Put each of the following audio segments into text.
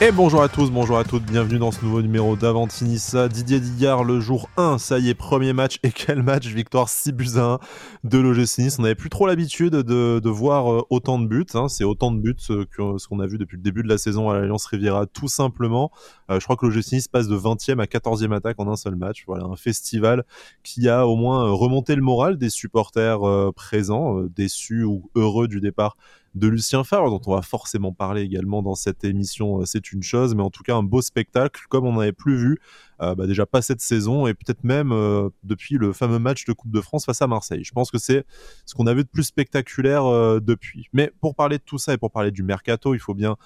Et bonjour à tous, bonjour à toutes, bienvenue dans ce nouveau numéro d'Avantinissa. Didier Digard, le jour 1, ça y est, premier match. Et quel match, victoire 6 buts à 1 de l'OGC Nice. On n'avait plus trop l'habitude de, voir euh, autant de buts. Hein. C'est autant de buts euh, que ce qu'on a vu depuis le début de la saison à l'Alliance Riviera, tout simplement. Euh, je crois que l'OGC passe de 20e à 14e attaque en un seul match. Voilà, un festival qui a au moins remonté le moral des supporters présents, déçus ou heureux du départ de Lucien Favre, dont on va forcément parler également dans cette émission, euh, c'est une chose, mais en tout cas un beau spectacle comme on n'avait plus vu euh, bah déjà pas cette saison et peut-être même euh, depuis le fameux match de Coupe de France face à Marseille. Je pense que c'est ce qu'on a vu de plus spectaculaire depuis. Mais pour parler de tout ça et pour parler du mercato, il faut bien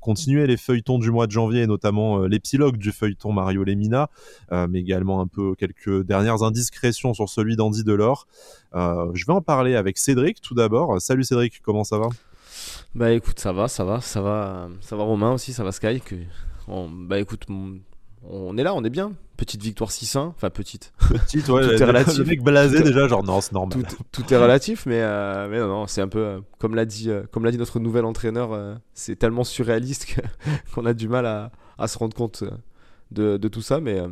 continuer les feuilletons du mois de janvier et notamment l'épilogue du feuilleton Mario Lemina, mais également un peu quelques dernières indiscrétions sur celui d'Andy Delors. je vais en parler avec Cédric tout d'abord. Salut Cédric, comment ça va? Bah écoute, ça va, ça va, ça va, ça va Romain aussi, ça va Sky. Que... bah écoute, on est là, on est bien. Petite victoire 6-1, enfin petite. Petite, ouais. tout est relatif. Le mec blasé déjà, genre non, c'est normal. Tout, est relatif, mais, euh, mais non, non c'est un peu euh, comme l'a dit, euh, comme l'a dit notre nouvel entraîneur. c'est tellement surréaliste qu'on a du mal à, à se rendre compte de, de, tout ça, mais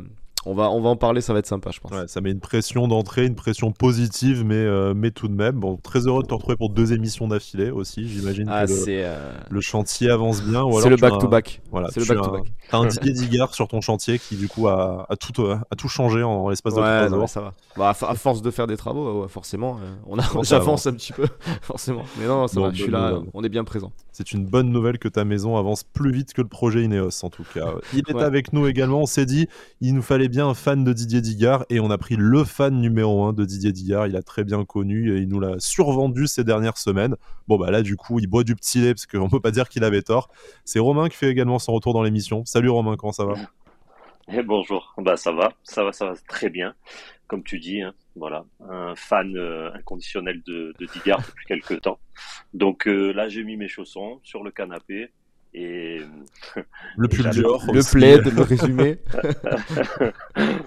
on va, on va en parler, ça va être sympa, je pense. ça met une pression d'entrée, une pression positive, mais, euh, mais tout de même. Bon, très heureux de te retrouver pour deux émissions d'affilée aussi. J'imagine ah, que le, euh, le, chantier avance bien. C'est le back-to-back. Voilà, c'est le back-to-back. T'as un Didier Digard sur ton chantier qui, du coup, a, a tout, euh, a tout changé en, l'espace de trois ça va. Bah, à, force de faire des travaux, forcément, on, a, j'avance un petit peu, forcément. Mais non, ça va, je suis là, on est bien présent. C'est une bonne nouvelle que ta maison avance plus vite que le projet Ineos, en tout cas. Il est avec nous également. On s'est dit, il nous fallait bien un fan de Didier Digard et on a pris le fan numéro 1 de Didier Digard. Il a très bien connu et il nous l'a survendu ces dernières semaines. Bon, bah là, du coup, il boit du petit lait parce qu'on peut pas dire qu'il avait tort. C'est Romain qui fait également son retour dans l'émission. Salut Romain, comment ça va? Et eh, bonjour, bah ça va, ça va, ça va très bien, comme tu dis, hein, voilà, un fan euh, inconditionnel de, de Digard depuis quelques temps. Donc euh, là, j'ai mis mes chaussons sur le canapé et le pull dur, le plaid, le résumé.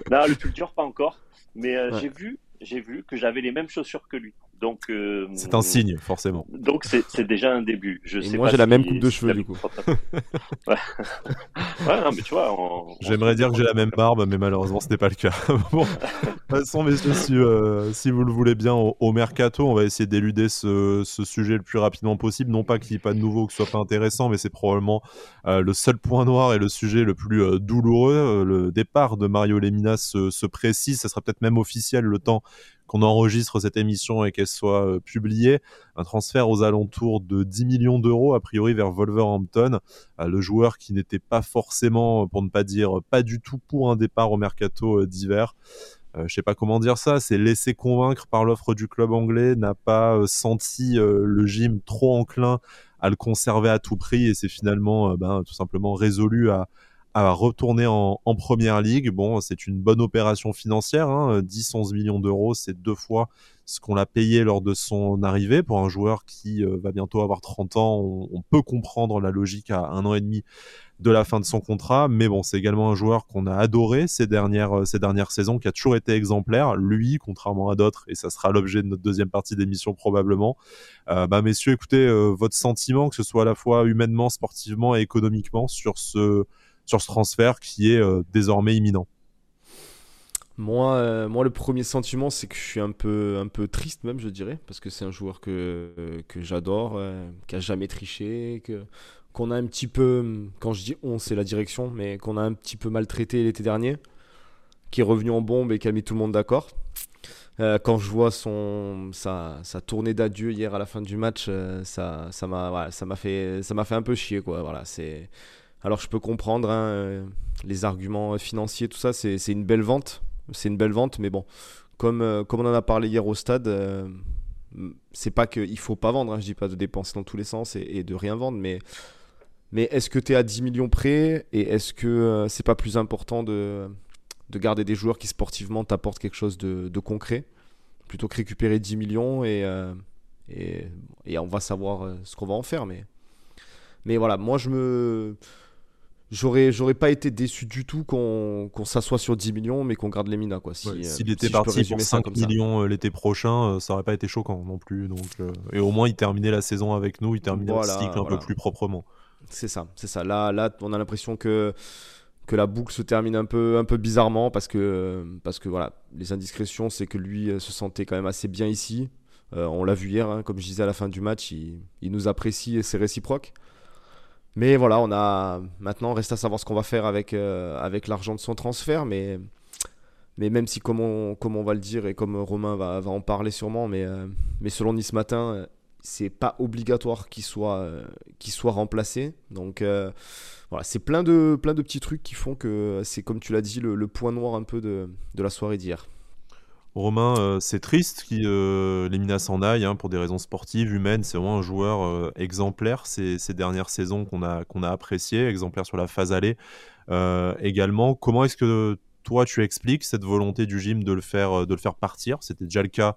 non, le pull dur pas encore, mais euh, j'ai vu, j'ai vu que j'avais les mêmes chaussures que lui. Donc euh, c'est un signe forcément. Donc c'est déjà un début. Je sais moi j'ai la même coupe de cheveux du coup. ouais. non mais tu vois. J'aimerais dire que j'ai la même barbe, mais malheureusement ce n'est pas le cas. bon, passons messieurs si, euh, si, vous le voulez bien au, mercato, on va essayer d'éluder ce, ce, sujet le plus rapidement possible. Non pas qu'il n'y ait pas de nouveau, que ce soit pas intéressant, mais c'est probablement euh, le seul point noir et le sujet le plus douloureux. le départ de Mario Lemina se, se précise, ça sera peut-être même officiel le temps qu'on enregistre cette émission et qu'elle soit euh, publiée. Un transfert aux alentours de 10 millions d'euros, a priori vers Wolverhampton. Euh, le joueur qui n'était pas forcément, pour ne pas dire pas du tout pour un départ au mercato euh, d'hiver. Je je sais pas comment dire ça, c'est laissé convaincre par l'offre du club anglais, n'a pas senti le gym trop enclin à le conserver à tout prix et c'est finalement ben, tout simplement résolu à, à retourner en, première ligue. Bon, c'est une bonne opération financière, 10-11 hein. millions d'euros, c'est deux fois ce qu'on l'a payé lors de son arrivée. Pour un joueur qui euh, va bientôt avoir 30 ans, on, peut comprendre la logique à un an et demi de la fin de son contrat, mais bon, c'est également un joueur qu'on a adoré ces dernières, euh, ces dernières saisons, qui a toujours été exemplaire. Lui, contrairement à d'autres, et ça sera l'objet de notre deuxième partie d'émission probablement. Euh, bah, messieurs, écoutez, votre sentiment, que ce soit à la fois humainement, sportivement et économiquement, sur ce, sur ce transfert qui est euh, désormais imminent moi, euh, moi, le premier sentiment, c'est que je suis un peu, un peu triste même, je dirais, parce que c'est un joueur que, que j'adore, euh, qui a jamais triché, que qu'on a un petit peu, quand je dis on, c'est la direction, mais qu'on a un petit peu maltraité l'été dernier, qui est revenu en bombe et qui a mis tout le monde d'accord. quand je vois son, sa, sa tournée d'adieu hier à la fin du match, ça, ça m'a, voilà, ça m'a fait, ça m'a fait un peu chier, quoi. Voilà, c'est alors je peux comprendre hein, euh, les arguments financiers, tout ça, c'est une belle vente. C'est une belle vente, mais bon, comme, euh, on en a parlé hier au stade, euh, c'est pas qu'il faut pas vendre, hein, je dis pas de dépenser dans tous les sens et, de rien vendre, mais, est-ce que tu es à 10 millions près et est-ce que c'est pas plus important de, de garder des joueurs qui sportivement t'apportent quelque chose de, concret plutôt que récupérer 10 millions et, on va savoir ce qu'on va en faire, mais voilà, moi je me J'aurais, j'aurais pas été déçu du tout qu'on, s'assoit sur 10 millions, mais qu'on garde les minas. Quoi. Si, euh, s'il était parti pour 5 millions euh, l'été prochain, euh, ça aurait pas été choquant non plus. Donc, et au moins, il terminait la saison avec nous, il terminait le cycle un peu plus proprement. C'est ça, c'est ça. Là, là, on a l'impression que que la boucle se termine un peu, un peu bizarrement parce que, parce que voilà, les indiscrétions, c'est que lui se sentait quand même assez bien ici. Euh, on l'a vu hier, hein, comme je disais à la fin du match, il, il nous apprécie et c'est réciproque. Mais voilà, on a maintenant reste à savoir ce qu'on va faire avec, euh, l'argent de son transfert. Mais, même si, comme on, va le dire et comme Romain va, va en parler sûrement, mais, mais selon Nice Matin, c'est pas obligatoire qu'il soit, remplacé. Donc voilà, c'est plein de, petits trucs qui font que c'est, comme tu l'as dit, le, point noir un peu de la soirée d'hier. Romain, euh, c'est triste que euh, Lemina s'en aille hein, pour des raisons sportives, humaines. C'est vraiment un joueur euh, exemplaire ces, ces, dernières saisons qu'on a, apprécié, exemplaire sur la phase allée euh, également. Comment est-ce que toi tu expliques cette volonté du gym de le faire, le partir? C'était déjà le cas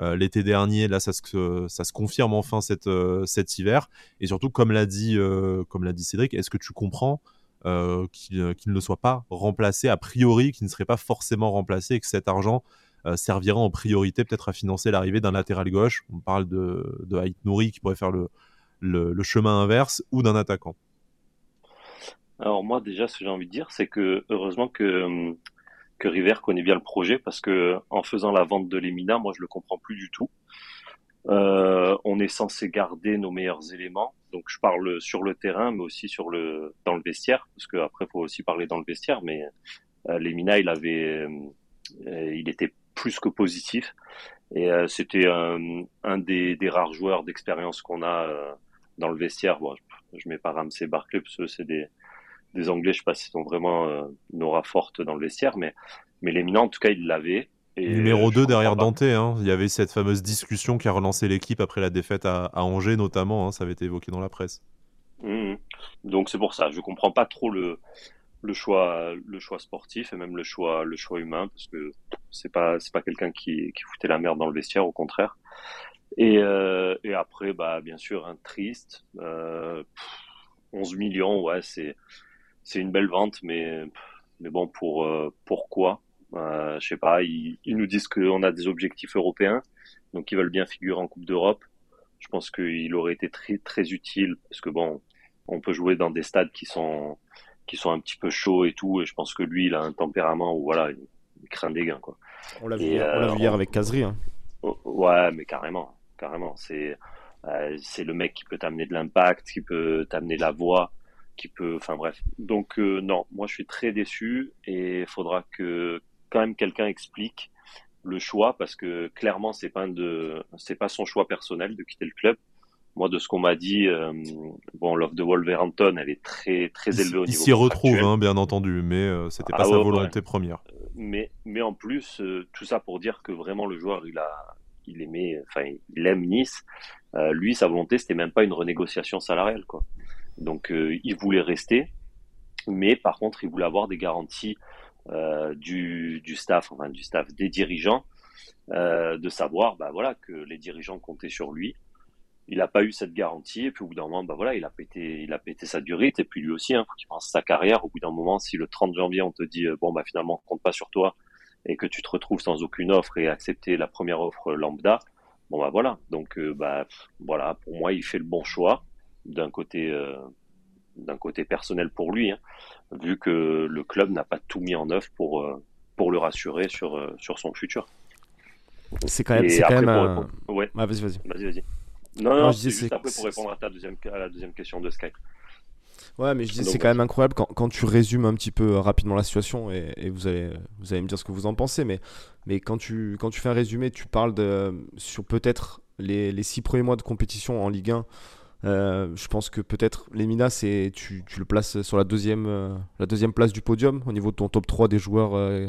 l'été dernier. Là, ça se, confirme enfin cet, hiver. Et surtout, comme l'a dit, comme l'a dit Cédric, est-ce que tu comprends qu'il ne soit pas remplacé a priori, qu'il ne serait pas forcément remplacé et que cet argent servira en priorité peut-être à financer l'arrivée d'un latéral gauche. On parle de, de Haït Nouri qui pourrait faire le, le, chemin inverse ou d'un attaquant. Alors moi déjà ce que j'ai envie de dire c'est que heureusement que hum, que River connaît bien le projet parce que en faisant la vente de Lemina, moi je le comprends plus du tout. Euh, on est censé garder nos meilleurs éléments, donc je parle sur le terrain, mais aussi sur le dans le vestiaire, parce que après faut aussi parler dans le vestiaire. Mais euh, Lemina, il avait, euh, il était plus que positif, et euh, c'était un, un des, des, rares joueurs d'expérience qu'on a euh, dans le vestiaire. Bon, je, je mets pas Ramsey Barclay parce que c'est des des Anglais, je sais pas s'ils sont vraiment euh, une aura forte dans le vestiaire, mais, mais l'éminent, en tout cas, il l'avait. Numéro 2 derrière Dante, hein. il y avait cette fameuse discussion qui a relancé l'équipe après la défaite à, Angers notamment, hein. ça avait été évoqué dans la presse. Mmh. Donc c'est pour ça, je comprends pas trop le, le choix le choix sportif et même le choix le choix humain parce que c'est pas c'est pas quelqu'un qui, foutait la merde dans le vestiaire au contraire et, euh, et après bah bien sûr un triste euh, 11 millions ouais c'est c'est une belle vente, mais, mais bon, pour euh, pourquoi? Euh, Je sais pas. Ils, ils nous disent qu'on a des objectifs européens, donc ils veulent bien figurer en Coupe d'Europe. Je pense qu'il aurait été très très utile parce que bon, on peut jouer dans des stades qui sont qui sont un petit peu chauds et tout, et je pense que lui, il a un tempérament où voilà, il, craint des gains quoi. On l'a vu, euh, vu, hier avec Kazri. Hein. Oh, ouais, mais carrément, carrément. C'est euh, c'est le mec qui peut t'amener de l'impact, qui peut t'amener la voix qui peut, enfin bref. Donc euh, non, moi je suis très déçu et il faudra que quand même quelqu'un explique le choix parce que clairement c'est pas de, c'est pas son choix personnel de quitter le club. Moi, de ce qu'on m'a dit, euh, bon, l'offre de Wolverhampton, elle est très très élevée au niveau. Il s'y retrouve, hein, bien entendu, mais euh, c'était pas ah sa volonté première. Mais mais en plus, tout ça pour dire que vraiment le joueur, il a, il aimait, enfin, il aime Nice. lui, sa volonté, c'était même pas une renégociation salariale, quoi. Donc euh, il voulait rester, mais par contre il voulait avoir des garanties euh, du, du, staff, enfin du staff des dirigeants, euh, de savoir bah, voilà, que les dirigeants comptaient sur lui. Il n'a pas eu cette garantie, et puis au bout d'un moment, bah, voilà, il, a pété, il a pété sa durite, et puis lui aussi, il hein, faut qu'il pense sa carrière. Au bout d'un moment, si le 30 janvier on te dit bon bah finalement on compte pas sur toi, et que tu te retrouves sans aucune offre et accepter la première offre lambda, bon bah voilà. Donc bah voilà, pour moi il fait le bon choix d'un côté, euh, d'un côté personnel pour lui, hein, vu que le club n'a pas tout mis en œuvre pour, euh, pour le rassurer sur, euh, sur son futur. C'est quand même. C'est quand même un... ouais. Ah, vas-y, vas-y. Vas-y, vas-y. Non, non, je dis, juste après pour répondre à, ta deuxième, à la deuxième question de Skype. Ouais, mais je dis, c'est quand même incroyable quand, quand, tu résumes un petit peu rapidement la situation et, et, vous, allez, vous allez me dire ce que vous en pensez, mais, mais quand, tu, quand tu fais un résumé, tu parles de, sur peut-être les, les six premiers mois de compétition en Ligue 1 euh, je pense que peut-être Lemina, tu, tu, le places sur la deuxième, euh, la deuxième place du podium au niveau de ton top 3 des joueurs euh,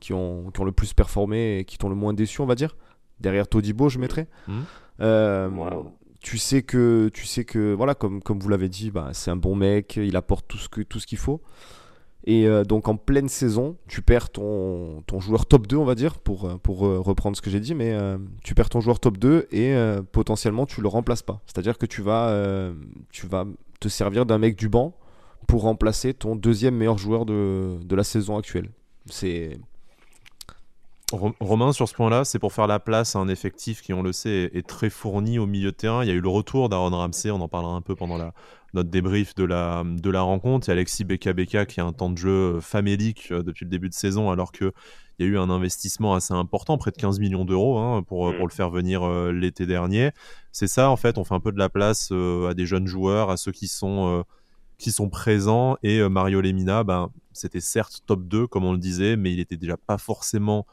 qui, ont, qui ont le plus performé et qui t'ont le moins déçu, on va dire. Derrière Todibo, je mettrais. Mmh. Tu sais que, tu sais que voilà, comme, comme vous l'avez dit, bah, c'est un bon mec, il apporte tout ce qu'il tout ce qu'il faut. Et euh, donc en pleine saison, tu perds ton, ton, joueur top 2, on va dire, pour, euh, pour euh, reprendre ce que j'ai dit, mais tu perds ton joueur top 2 et potentiellement tu le remplaces pas. C'est-à-dire que tu vas, tu vas te servir d'un mec du banc pour remplacer ton deuxième meilleur joueur de, de la saison actuelle. C'est Romain, sur ce point-là, c'est pour faire la place à un effectif qui, on le sait, est, très fourni au milieu de terrain. Il y a eu le retour d'Aaron Ramsey, on en parlera un peu pendant la, notre débrief de la, de la rencontre. Il y a Alexis Beka Beka qui a un temps de jeu famélique depuis le début de saison, alors qu'il y a eu un investissement assez important, près de 15 millions d'euros, hein, pour, mm. pour le faire venir l'été dernier. C'est ça, en fait, on fait un peu de la place à des jeunes joueurs, à ceux qui sont qui sont présents. Et euh, Mario Lemina, ben, c'était certes top 2, comme on le disait, mais il était déjà pas forcément euh,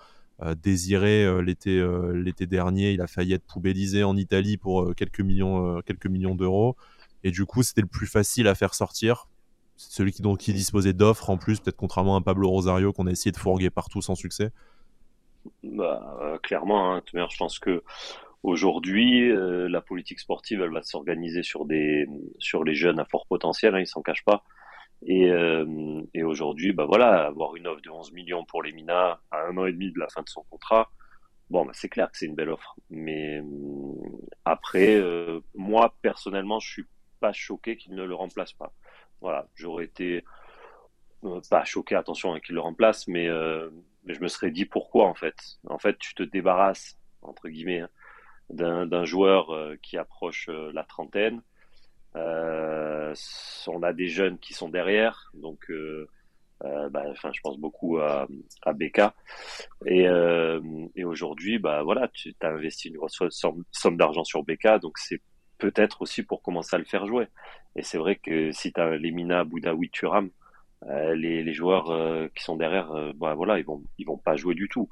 désiré euh, l'été l'été dernier. Il a failli être poubellisé en Italie pour quelques millions, quelques d'euros. Et du coup, c'était le plus facile à faire sortir. Celui qui, disposait d'offres en plus, peut-être contrairement à Pablo Rosario qu'on a essayé de fourguer partout sans succès. Bah, clairement, hein, je pense que Aujourd'hui, euh, la politique sportive, elle va s'organiser sur des sur les jeunes à fort potentiel, hein, ils s'en cachent pas. Et, euh, et aujourd'hui, bah voilà, avoir une offre de 11 millions pour les Mina à un an et demi de la fin de son contrat, bon, bah c'est clair que c'est une belle offre. Mais euh, après, moi personnellement, je suis pas choqué qu'il ne le remplace pas. Voilà, j'aurais été pas choqué, attention, hein, qu'il le remplace, mais mais je me serais dit pourquoi en fait. En fait, tu te débarrasses entre guillemets. Hein, d'un joueur euh, qui approche euh, la trentaine. Euh, on a des jeunes qui sont derrière, donc bah, enfin, je pense beaucoup à, à Becca. Et, et aujourd'hui, bah voilà, tu as investi une grosse somme, d'argent sur Becca, donc c'est peut-être aussi pour commencer à le faire jouer. Et c'est vrai que si tu as Lemina, Boudaoui, Turam, les, les, joueurs qui sont derrière, bah, voilà, ils vont ils vont pas jouer du tout.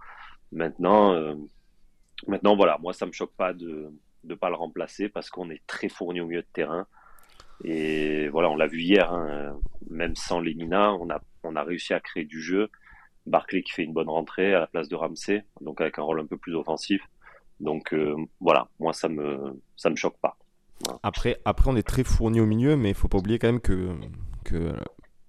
Maintenant, Maintenant, voilà, moi, ça me choque pas de ne pas le remplacer parce qu'on est très fourni au milieu de terrain. Et voilà, on l'a vu hier, hein, même sans Lemina, on a, on a réussi à créer du jeu. Barclay qui fait une bonne rentrée à la place de Ramsey, donc avec un rôle un peu plus offensif. Donc euh, voilà, moi ça me ça me choque pas. Après, après on est très fourni au milieu, mais il faut pas oublier quand même que, que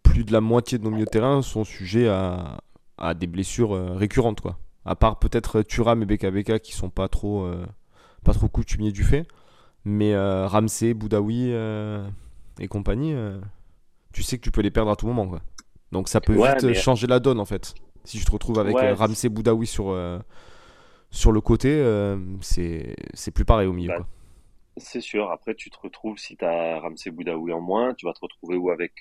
plus de la moitié de nos milieux de terrain sont sujets à, à des blessures euh, récurrentes quoi. À part peut-être Thuram et BKBK qui sont pas trop, euh, pas trop coutumiers du fait. Mais euh, Ramsey, Boudaoui euh, et compagnie, tu sais que tu peux les perdre à tout moment. Quoi. Donc ça peut vite changer la donne en fait. Si tu te retrouves avec Ramsey, Boudaoui sur, sur le côté, c'est plus pareil au milieu. Bah, c'est sûr. Après, tu te retrouves, si tu as Ramsey Boudaoui en moins, tu vas te retrouver ou avec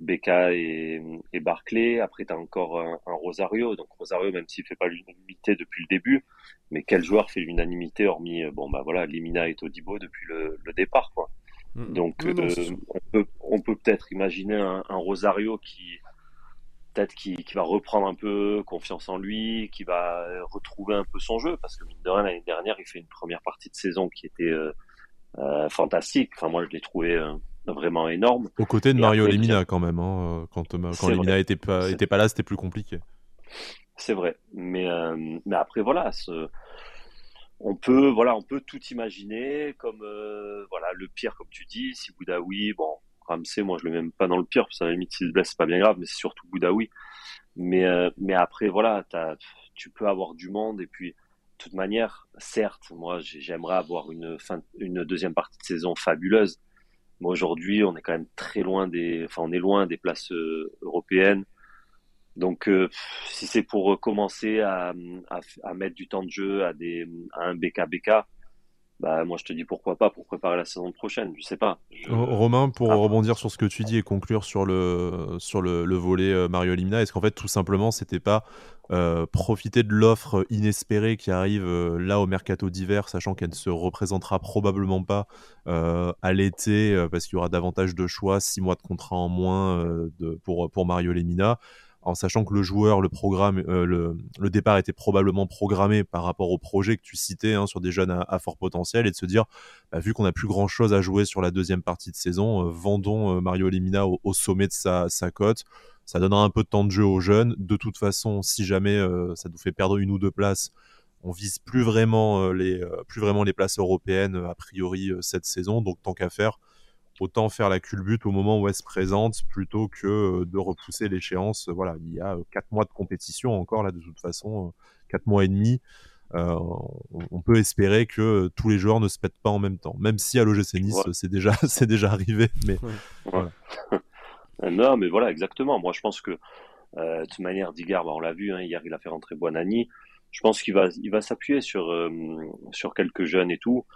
Becca et, et Barclay. Après, tu as encore un, Rosario. Donc Rosario, même s'il fait pas l'unanimité depuis le début, mais quel joueur fait l'unanimité hormis euh, bon bah voilà Limina et Todibo depuis le, départ quoi. Mm. Donc euh, on peut on peut peut-être imaginer un, Rosario qui peut-être qui, qui, va reprendre un peu confiance en lui, qui va retrouver un peu son jeu parce que mine de rien l'année dernière il fait une première partie de saison qui était euh, fantastique. Enfin moi je l'ai trouvé vraiment énorme. Aux côtés de Mario Lemina quand même, hein, euh, quand, euh, quand Lemina était pas, était pas là, c'était plus compliqué. C'est vrai, mais, euh, mais après voilà, ce... on peut voilà, on peut tout imaginer comme voilà le pire comme tu dis, si Boudaoui, bon Ramsey, moi je le mets même pas dans le pire, parce que à la limite s'il se blesse c'est pas bien grave, mais c'est surtout Boudaoui. Mais mais après voilà, tu peux avoir du monde et puis de toute manière, certes, moi j'aimerais avoir une fin, une deuxième partie de saison fabuleuse, aujourd'hui, on est quand même très loin des, enfin, on est loin des places euh, européennes. Donc, euh, si c'est pour commencer à, à, mettre du temps de jeu à des, à un BKBK, bah, moi je te dis pourquoi pas pour préparer la saison prochaine, je sais pas. Romain, pour ah. rebondir sur ce que tu dis et conclure sur le, sur le, le volet euh, Mario Limina, est-ce qu'en fait tout simplement c'était pas euh, profiter de l'offre inespérée qui arrive euh, là au mercato d'hiver, sachant qu'elle ne se représentera probablement pas à l'été parce qu'il y aura davantage de choix, six mois de contrat en moins de, pour, pour Mario Lemina en sachant que le joueur, euh, le, départ était probablement programmé par rapport au projet que tu citais hein, sur des jeunes à, fort potentiel et de se dire, bah, vu qu'on n'a plus grand chose à jouer sur la deuxième partie de saison, euh, vendons euh, Mario Lemina au, sommet de sa, cote. Ça donnera un peu de temps de jeu aux jeunes. De toute façon, si jamais ça nous fait perdre une ou deux places, on vise plus vraiment les plus vraiment les places européennes a priori cette saison. Donc tant qu'à faire, autant faire la culbute au moment où elle se présente plutôt que euh, de repousser l'échéance. Voilà, il y a 4 euh, mois de compétition encore là de toute façon, 4 euh, mois et demi. on peut espérer que tous les joueurs ne se pètent pas en même temps, même si à l'OGC Nice c'est déjà c'est déjà arrivé. Mais non, mais voilà exactement. Moi je pense que de toute manière, Digard, bah, on l'a vu hein, hier, il a fait rentrer Buonani je pense qu'il va, il va s'appuyer sur, sur quelques jeunes et tout.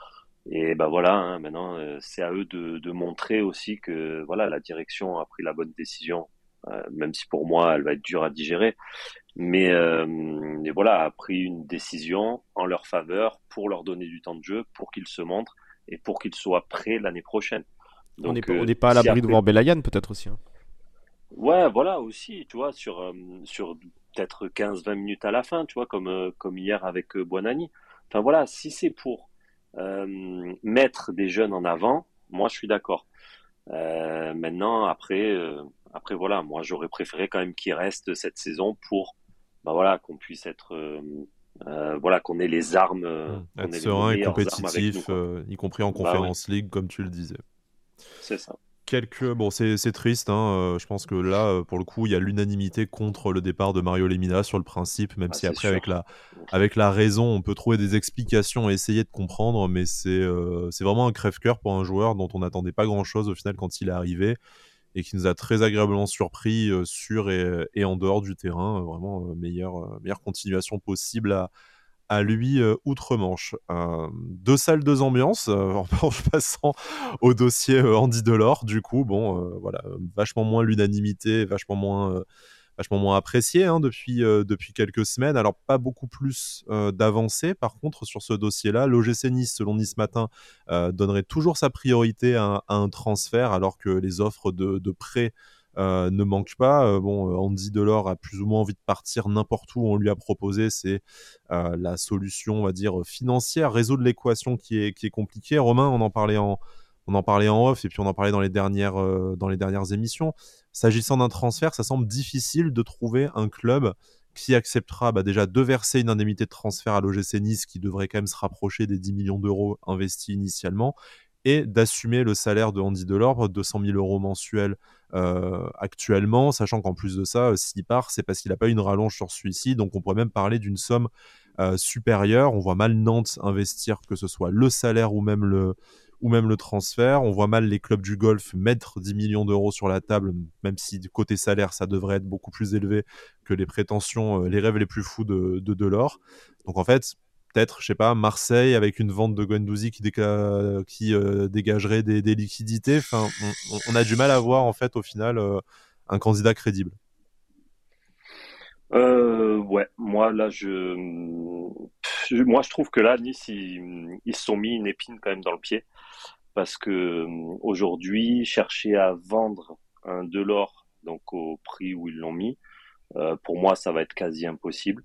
Et ben voilà, hein, maintenant c'est à eux de, de, montrer aussi que voilà la direction a pris la bonne décision, même si pour moi elle va être dure à digérer. Mais, mais voilà, a pris une décision en leur faveur pour leur donner du temps de jeu, pour qu'ils se montrent et pour qu'ils soient prêts l'année prochaine. Donc, on n'est pas à l'abri de voir Belayan peut-être aussi. Hein. Ouais, voilà aussi, tu vois, sur, euh, sur peut-être 15-20 minutes à la fin, tu vois, comme, euh, comme hier avec euh, Buonani. Enfin voilà, si c'est pour mettre des jeunes en avant, moi je suis d'accord. maintenant, après, après voilà, moi j'aurais préféré quand même qu'il reste cette saison pour, bah voilà, qu'on puisse être, voilà, qu'on ait les armes, mmh. être serein et compétitif, y compris en bah conférence league, comme tu le disais. C'est ça. Quelques... Bon, c'est triste. Hein, euh, je pense que là, euh, pour le coup, il y a l'unanimité contre le départ de Mario Lemina sur le principe, même ah, si après, avec la, avec la raison, on peut trouver des explications et essayer de comprendre. Mais c'est euh, vraiment un crève-cœur pour un joueur dont on n'attendait pas grand-chose au final quand il est arrivé et qui nous a très agréablement surpris sur et, et, en dehors du terrain. Vraiment, meilleure, meilleure continuation possible à, à lui euh, outre-Manche. Euh, deux salles, deux ambiances, euh, en passant au dossier Andy Delors, du coup, bon, voilà, vachement moins l'unanimité, vachement moins, vachement moins apprécié hein, depuis, quelques semaines. Alors, pas beaucoup plus d'avancées, par contre, sur ce dossier-là. L'OGC Nice, selon Nice Matin, donnerait toujours sa priorité à, un transfert, alors que les offres de, de prêt euh, ne manque pas. Euh, bon, euh, Andy Delors a plus ou moins envie de partir n'importe où on lui a proposé, c'est la solution, on va dire, financière, résoudre l'équation qui est, qui est compliquée. Romain, on en parlait en, on en parlait en off et puis on en parlait dans les dernières, dans les dernières émissions. S'agissant d'un transfert, ça semble difficile de trouver un club qui acceptera bah, déjà de verser une indemnité de transfert à l'OGC Nice qui devrait quand même se rapprocher des 10 millions d'euros investis initialement et d'assumer le salaire de Andy Delors, 200 000 euros mensuels actuellement, sachant qu'en plus de ça, euh, s'il part, c'est parce qu'il n'a pas une rallonge sur celui-ci, donc on pourrait même parler d'une somme euh, supérieure. On voit mal Nantes investir que ce soit le salaire ou même le, ou même le transfert. On voit mal les clubs du golf mettre 10 millions d'euros sur la table, même si côté salaire, ça devrait être beaucoup plus élevé que les prétentions, les rêves les plus fous de Delors. Donc en fait, je sais pas, Marseille avec une vente de Guendouzi qui, euh, dégagerait des, liquidités. Enfin, on, a du mal à voir en fait au final euh, un candidat crédible. Euh, ouais, moi là je, moi je trouve que là Nice ils, sont mis une épine quand même dans le pied parce que aujourd'hui chercher à vendre un Delors donc au prix où ils l'ont mis, pour moi ça va être quasi impossible.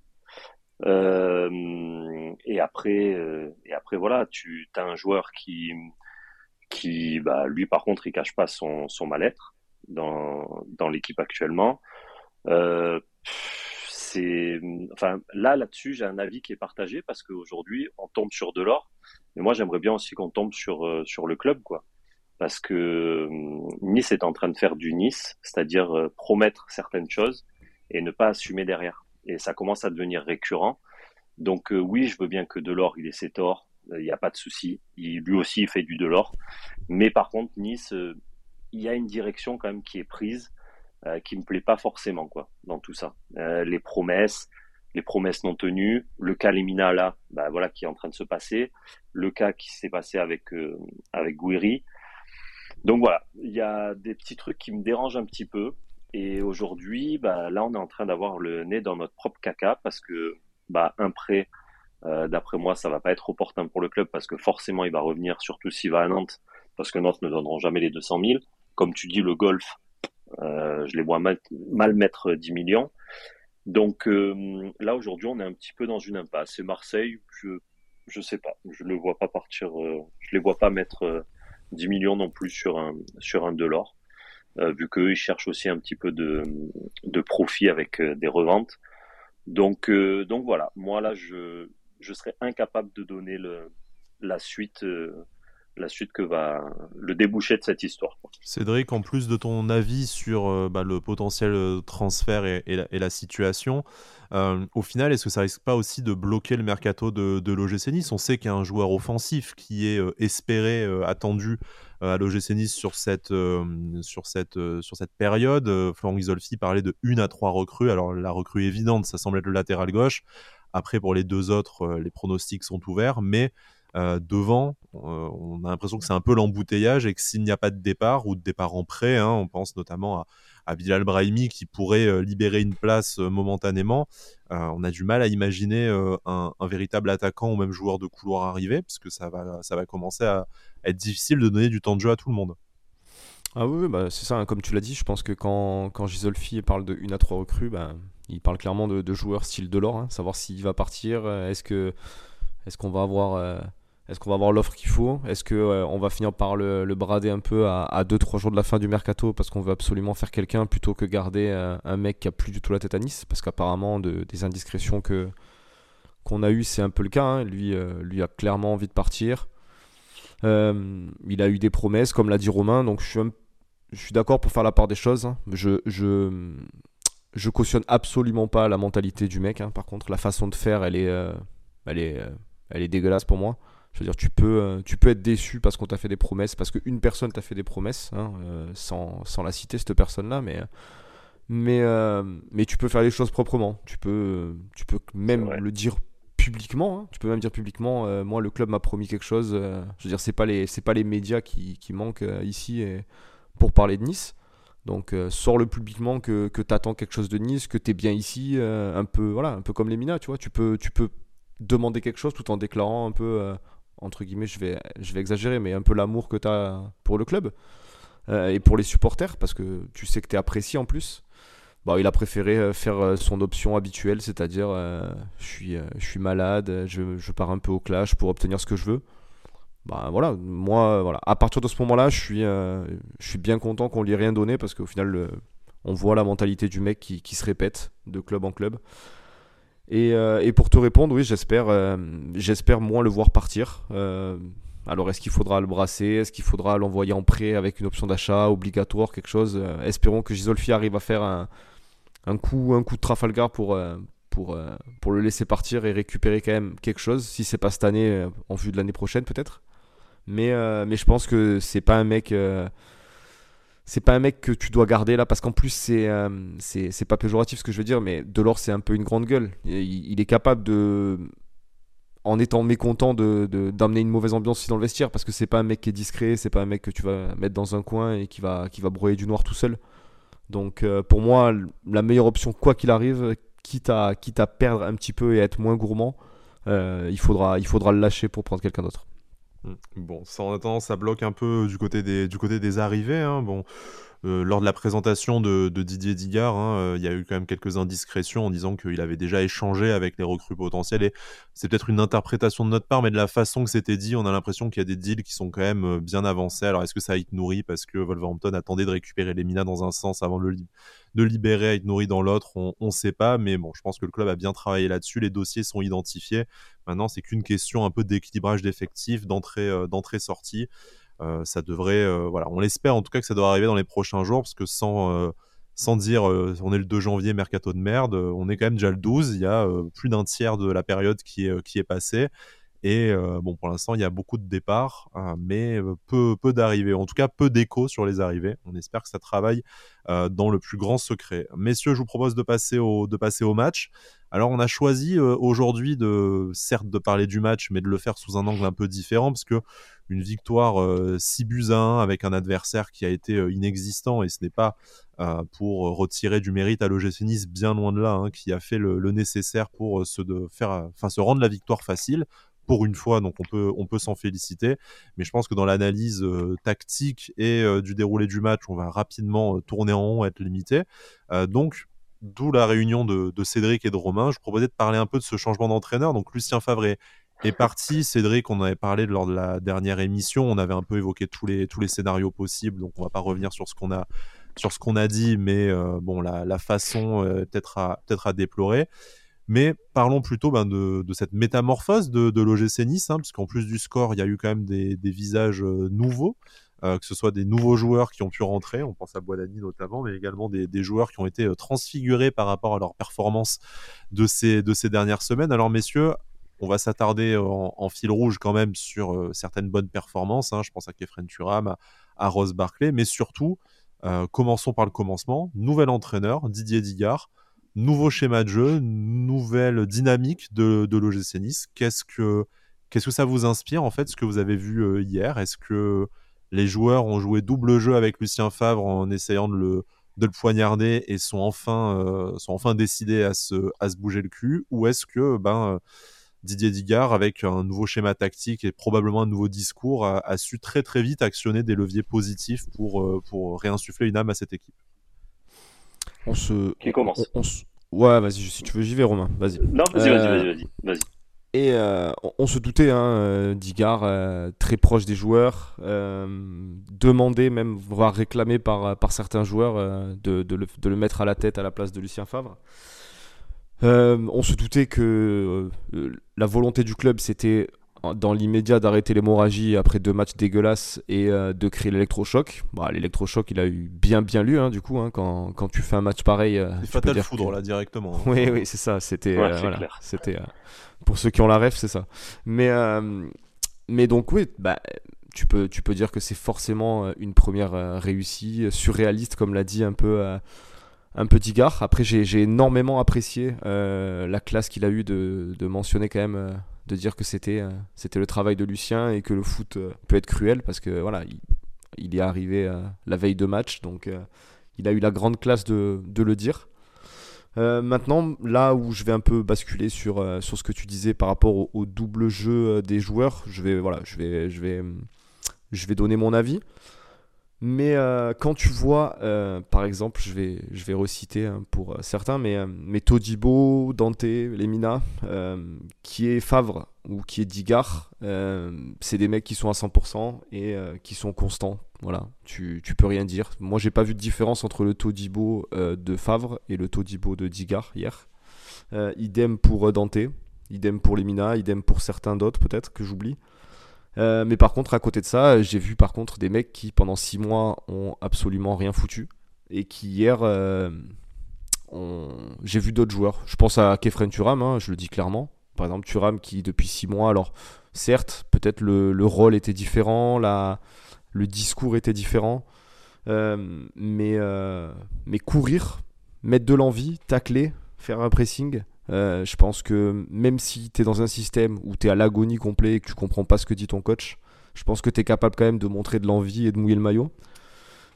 Et après, euh, et après voilà, tu as un joueur qui, qui, bah, lui par contre, il cache pas son, son mal-être dans, dans l'équipe actuellement. Euh, c'est, enfin, là, là-dessus, j'ai un avis qui est partagé parce qu'aujourd'hui, on tombe sur de l'or. Mais moi, j'aimerais bien aussi qu'on tombe sur, euh, sur le club, quoi. Parce que Nice est en train de faire du Nice, c'est-à-dire promettre certaines choses et ne pas assumer derrière et ça commence à devenir récurrent. Donc euh, oui, je veux bien que Delors il ait ses torts, il n'y a pas de souci. Il, lui aussi il fait du Delors, mais par contre Nice, euh, il y a une direction quand même qui est prise, euh, qui me plaît pas forcément quoi dans tout ça. les promesses, les promesses non tenues, le cas Lemina là, bah voilà qui est en train de se passer, le cas qui s'est passé avec avec Guiri. Donc voilà, il y a des petits trucs qui me dérangent un petit peu. Et aujourd'hui, bah, là, on est en train d'avoir le nez dans notre propre caca parce que bah, un prêt, euh, d'après moi, ça va pas être opportun pour le club parce que forcément, il va revenir, surtout s'il va à Nantes, parce que Nantes ne donneront jamais les 200 000. Comme tu dis, le golf, euh, je les vois mal, mal, mettre 10 millions. Donc euh, là, aujourd'hui, on est un petit peu dans une impasse. Et Marseille, je je sais pas, je le vois pas partir, je les vois pas mettre 10 millions non plus sur un sur un vu qu'eux, ils cherchent aussi un petit peu de, de profit avec des reventes. Donc, euh, donc voilà, moi là, je, je serais incapable de donner le, la suite la suite que va le déboucher de cette histoire. Cédric, en plus de ton avis sur bah, le potentiel transfert et, la, situation, au final, est-ce que ça risque pas aussi de bloquer le mercato de, de l'OGC Nice? On sait qu'il y a un joueur offensif qui est espéré, attendu euh, à l'OGC Nice euh, euh, sur cette période. Florent Isolfi parlait de une à trois recrues. Alors la recrue évidente, ça semble être le latéral gauche. après, pour les deux autres, les pronostics sont ouverts, mais devant, on a l'impression que c'est un peu l'embouteillage et que s'il n'y a pas de départ ou de départ en prêt, hein, on pense notamment à, à Bilal Brahimi qui pourrait libérer une place momentanément, on a du mal à imaginer un, véritable attaquant ou même joueur de couloir arriver, parce que ça va, ça va commencer à être difficile de donner du temps de jeu à tout le monde. Ah oui, bah c'est ça, hein, comme tu l'as dit, je pense que quand, quand Gisolfi parle de 1 à 3 recrues, bah, il parle clairement de, joueurs style Delors, hein, savoir s'il va partir, est-ce est-ce qu'on va avoir est-ce qu'on va avoir l'offre qu'il faut? Est-ce qu'on euh, on va finir par le, brader un peu à 2-3 jours de la fin du mercato parce qu'on veut absolument faire quelqu'un plutôt que garder euh, un mec qui a plus du tout la tête à Nice? Parce qu'apparemment, de, des indiscrétions que, qu'on a eues, c'est un peu le cas. Hein. Lui, euh, lui a clairement envie de partir. il a eu des promesses, comme l'a dit Romain, donc je suis, suis d'accord pour faire la part des choses. Hein. Je, je, je cautionne absolument pas la mentalité du mec. Hein. Par contre, la façon de faire, elle est, elle est, elle est dégueulasse pour moi. Je veux dire, tu peux, euh, tu peux être déçu parce qu'on t'a fait des promesses, parce qu'une personne t'a fait des promesses, hein, euh, sans, sans, la citer, cette personne-là, mais, mais, euh, mais tu peux faire les choses proprement. Tu peux, tu peux même le dire publiquement. Hein. Tu peux même dire publiquement, moi, le club m'a promis quelque chose. je veux dire, c'est pas les, c'est pas les médias qui, qui manquent ici et, pour parler de Nice. Donc sors-le publiquement que, que tu attends quelque chose de Nice, que tu es bien ici, un peu voilà, un peu comme les Minas, tu vois, tu peux tu peux demander quelque chose tout en déclarant un peu entre guillemets, je vais, exagérer, mais un peu l'amour que tu as pour le club euh, et pour les supporters, parce que tu sais que tu es apprécié en plus. Bah, il a préféré euh, faire euh, son option habituelle, c'est-à-dire je, suis, malade, je, pars un peu au clash pour obtenir ce que je veux. Bah voilà, moi, voilà. à partir de ce moment-là, je suis, je suis bien content qu'on lui ait rien donné parce qu'au final, on voit la mentalité du mec qui se répète de club en club. Euh, et, pour te répondre, oui, j'espère, euh, j'espère moins le voir partir. Euh, alors, est-ce qu'il faudra le brasser? Est-ce qu'il faudra l'envoyer en prêt avec une option d'achat obligatoire, quelque chose? Espérons que Gisolfi arrive à faire un, coup, un coup de Trafalgar pour, pour, pour le laisser partir et récupérer quand même quelque chose. Si c'est pas cette année, en vue de l'année prochaine peut-être. Mais, mais je pense que c'est pas un mec c'est pas un mec que tu dois garder là parce qu'en plus euh, c'est c'est pas péjoratif ce que je veux dire mais Delors c'est un peu une grande gueule il, est capable de en étant mécontent de d'amener une mauvaise ambiance dans le vestiaire parce que c'est pas un mec qui est discret c'est pas un mec que tu vas mettre dans un coin et qui va qui va broyer du noir tout seul donc euh, pour moi la meilleure option quoi qu'il arrive quitte à quitte à perdre un petit peu et être moins gourmand euh, il faudra il faudra le lâcher pour prendre quelqu'un d'autre. Bon, ça en attendant, ça bloque un peu du côté des, du côté des arrivées. Hein. Bon, euh, lors de la présentation de, Didier Digard, hein, euh, il y a eu quand même quelques indiscrétions en disant qu'il avait déjà échangé avec les recrues potentielles. Et c'est peut-être une interprétation de notre part, mais de la façon que c'était dit, on a l'impression qu'il y a des deals qui sont quand même euh, bien avancés. Alors est-ce que ça a été nourri parce que Wolverhampton attendait de récupérer les Minas dans un sens avant de, le de libérer nourri dans l'autre? On ne sait pas, mais bon, je pense que le club a bien travaillé là-dessus. Les dossiers sont identifiés. Maintenant, c'est qu'une question un peu d'équilibrage d'effectifs, d'entrée-sortie. Ça devrait, euh, voilà, on l'espère en tout cas que ça doit arriver dans les prochains jours, parce que sans, euh, sans dire on est le 2 janvier, mercato de merde, on est quand même déjà le 12, il y a plus d'un tiers de la période qui est, qui est passée. Et bon, pour l'instant, il y a beaucoup de départs, hein, mais peu, peu d'arrivées. En tout cas, peu d'échos sur les arrivées. On espère que ça travaille dans le plus grand secret. Messieurs, je vous propose de passer au, de passer au match. Alors, on a choisi aujourd'hui de, certes, de parler du match, mais de le faire sous un angle un peu différent, parce que une victoire 6 buts à 1 avec un adversaire qui a été inexistant, et ce n'est pas pour retirer du mérite à l'OGC bien loin de là, hein, qui a fait le, nécessaire pour se, faire, se rendre la victoire facile pour une fois, donc on peut, on peut s'en féliciter. Mais je pense que dans l'analyse euh, tactique et euh, du déroulé du match, on va rapidement euh, tourner en rond, être limité. donc, d'où la réunion de, Cédric et de Romain. Je proposais de parler un peu de ce changement d'entraîneur. Donc, Lucien Favre est, parti. Cédric, on avait parlé lors de la dernière émission. On avait un peu évoqué tous les, tous les scénarios possibles. Donc, on va pas revenir sur ce qu'on a sur ce qu'on a dit, mais bon, la, la façon peut-être à, peut à déplorer. Mais parlons plutôt ben, de, cette métamorphose de, l'OGC Nice, hein, puisqu'en plus du score, il y a eu quand même des, visages euh, nouveaux, euh, que ce soit des nouveaux joueurs qui ont pu rentrer, on pense à Boadani notamment, mais également des, joueurs qui ont été euh, transfigurés par rapport à leur performance de ces, de ces dernières semaines. Alors messieurs, on va s'attarder en, fil rouge quand même sur certaines bonnes performances, hein. je pense à Kefren Turam, à, à Rose Barclay, mais surtout, commençons par le commencement, nouvel entraîneur, Didier Digard, nouveau schéma de jeu, nouvelle dynamique de, de l'OGC Nice. Qu'est-ce que, que ça vous inspire en fait, ce que vous avez vu hier? Est-ce que les joueurs ont joué double jeu avec Lucien Favre en essayant de le, de le poignarder et sont enfin, sont enfin décidés à se, à se bouger le cul? Ou est-ce que ben, Didier Digard, avec un nouveau schéma tactique et probablement un nouveau discours, a, su très très vite actionner des leviers positifs pour, euh, pour réinsuffler une âme à cette équipe? On se. Qui commence Ouais, vas-y, si tu veux, j'y vais, Romain. Vas-y. Non, vas-y, vas-y, vas-y, vas-y. Et euh, on, se doutait, hein, euh, Digard, très proche des joueurs, demandé, même voire réclamé par, par certains joueurs de, de, le, de, le, mettre à la tête à la place de Lucien Favre. Euh, on se doutait que euh, la volonté du club, c'était dans l'immédiat d'arrêter l'hémorragie après deux matchs dégueulasses et euh, de créer l'électrochoc. Bah, l'électrochoc, il a eu bien bien lu, hein, du coup, hein, quand, quand, tu fais un match pareil. c'est fatal foudre, là, directement. Oui, oui, c'est ça. C'était, c'était pour ceux qui ont la ref, c'est ça. Mais, mais donc, oui, bah, tu, peux, tu peux dire que c'est forcément une première réussie, surréaliste, comme l'a dit un peu un petit gars. Après, j'ai énormément apprécié euh, la classe qu'il a eu de, mentionner quand même, euh, de dire que c'était euh, c'était le travail de Lucien et que le foot peut être cruel parce que voilà, il, est arrivé la veille de match, donc il a eu la grande classe de, le dire. maintenant, là où je vais un peu basculer sur, ce que tu disais par rapport au, double jeu des joueurs, je vais donner mon avis. Mais euh, quand tu vois, euh, par exemple, je vais, je vais reciter hein, pour euh, certains, mais, mais Todibo, Dante, Lemina, qui est Favre ou qui est Digard, c'est des mecs qui sont à 100% et qui sont constants. Voilà, tu, tu peux rien dire. Moi, j'ai pas vu de différence entre le Todibo de Favre et le Todibo de Digard hier. idem pour Dante, idem pour Lemina, idem pour certains d'autres peut-être que j'oublie. Euh, mais par contre, à côté de ça, j'ai vu par contre des mecs qui pendant 6 mois ont absolument rien foutu et qui hier, euh, j'ai vu d'autres joueurs. Je pense à Kefren Turam, hein, je le dis clairement. Par exemple, Turam qui depuis 6 mois, alors certes, peut-être le, rôle était différent, la, le discours était différent, euh, mais, mais courir, mettre de l'envie, tacler, faire un pressing, euh, je pense que même si tu es dans un système où tu es à l'agonie complet et que tu comprends pas ce que dit ton coach, je pense que tu es capable quand même de montrer de l'envie et de mouiller le maillot.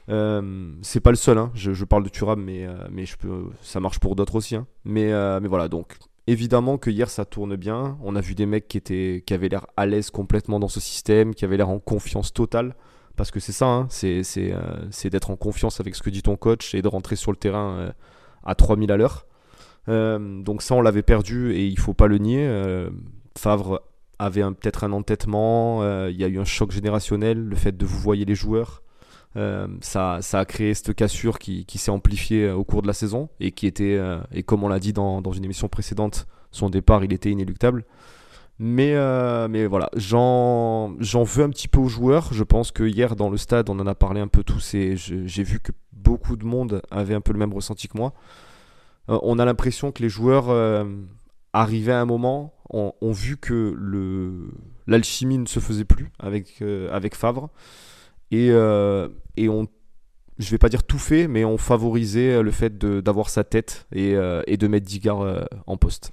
Euh, c'est pas le seul, hein. je, parle de Turam, mais, euh, ça marche pour d'autres aussi. Hein. Mais, mais voilà, donc évidemment que hier ça tourne bien. On a vu des mecs qui avaient l'air à l'aise complètement dans ce système, qui avaient l'air en confiance totale. Parce que c'est ça, hein. c'est d'être en confiance avec ce que dit ton coach et de rentrer sur le terrain à 3000 à l'heure. Euh, donc ça, on l'avait perdu et il faut pas le nier. Euh, Favre avait peut-être un entêtement, euh, il y a eu un choc générationnel, le fait de vous voyer les joueurs. ça, a créé cette cassure qui, s'est amplifiée au cours de la saison et qui était, et comme on l'a dit dans, dans, une émission précédente, son départ il était inéluctable. Mais, mais voilà, j'en veux un petit peu aux joueurs. Je pense que hier dans le stade, on en a parlé un peu tous et j'ai vu que beaucoup de monde avait un peu le même ressenti que moi. Euh, on a l'impression que les joueurs euh, arrivaient à un moment, ont, vu que l'alchimie ne se faisait plus avec, euh, Favre. Et, et on, je vais pas dire tout fait, mais on favorisait le fait d'avoir sa tête et, de mettre Digard en poste.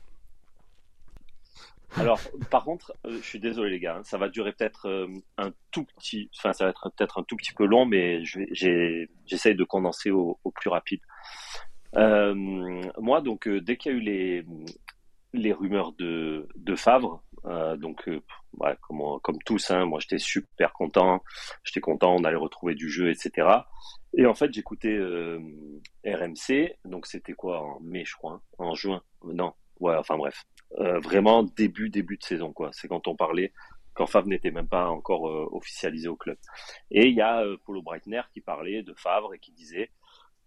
Alors, par contre, je suis désolé les gars, hein, ça va durer peut-être un tout petit, enfin ça va être peut-être un tout petit peu long, mais j'essaye de condenser au, plus rapide. Euh, moi, donc, euh, dès qu'il y a eu les, les rumeurs de, de Favre, euh, donc, ouais, comme, comme tous, hein, moi j'étais super content, j'étais content, on allait retrouver du jeu, etc. Et en fait, j'écoutais RMC, donc c'était quoi, en mai, je crois, hein, en juin, non, ouais, enfin bref, vraiment début, début de saison, quoi. C'est quand on parlait quand Favre n'était même pas encore officialisé au club. Et il y a Paulo Breitner qui parlait de Favre et qui disait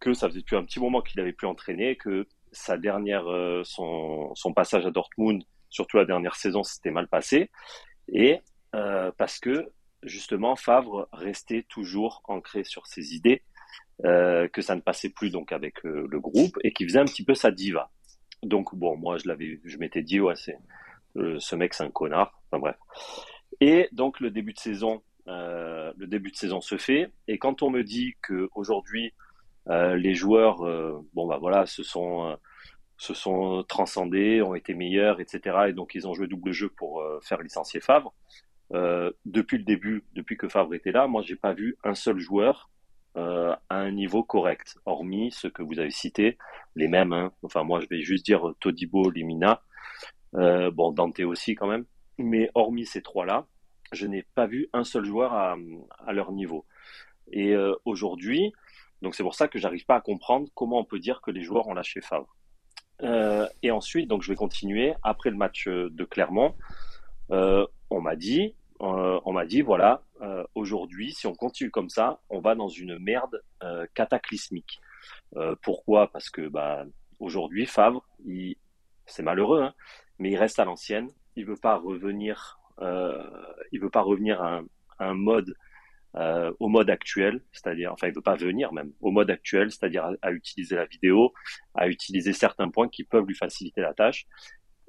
que ça faisait depuis un petit moment qu'il avait pu entraîner, que sa dernière, euh, son, passage à Dortmund, surtout la dernière saison, s'était mal passé, et euh, parce que justement Favre restait toujours ancré sur ses idées, euh, que ça ne passait plus donc avec le groupe et qui faisait un petit peu sa diva. Donc bon, moi je l'avais, je m'étais dit ouais c'est ce mec c'est un connard. Enfin bref. Et donc le début de saison, le début de saison se fait et quand on me dit que aujourd'hui les joueurs, euh, bon bah voilà, se sont se sont transcendés, ont été meilleurs, etc. Et donc ils ont joué double jeu pour euh, faire licencier Favre. Euh, depuis le début, depuis que Favre était là, moi j'ai pas vu un seul joueur euh, à un niveau correct, hormis ceux que vous avez cités, les mêmes. Hein. Enfin moi je vais juste dire Todibo, Limina, bon Dante aussi quand même. Mais hormis ces trois-là, je n'ai pas vu un seul joueur à leur niveau. Et aujourd'hui, donc c'est pour ça que j'arrive pas à comprendre comment on peut dire que les joueurs ont lâché Favre. Euh, et ensuite, donc je vais continuer après le match euh, de Clermont. Euh, on m'a dit, on m'a dit voilà, aujourd'hui, si on continue comme ça, on va dans une merde cataclysmique. pourquoi? Parce que bah aujourd'hui, Favre, c'est malheureux, hein, mais il reste à l'ancienne. Il veut pas revenir, il veut pas revenir à un mode euh, au mode actuel, c'est-à-dire, enfin, peut pas venir même au mode actuel, c'est-à-dire à, utiliser la vidéo, à utiliser certains points qui peuvent lui faciliter la tâche.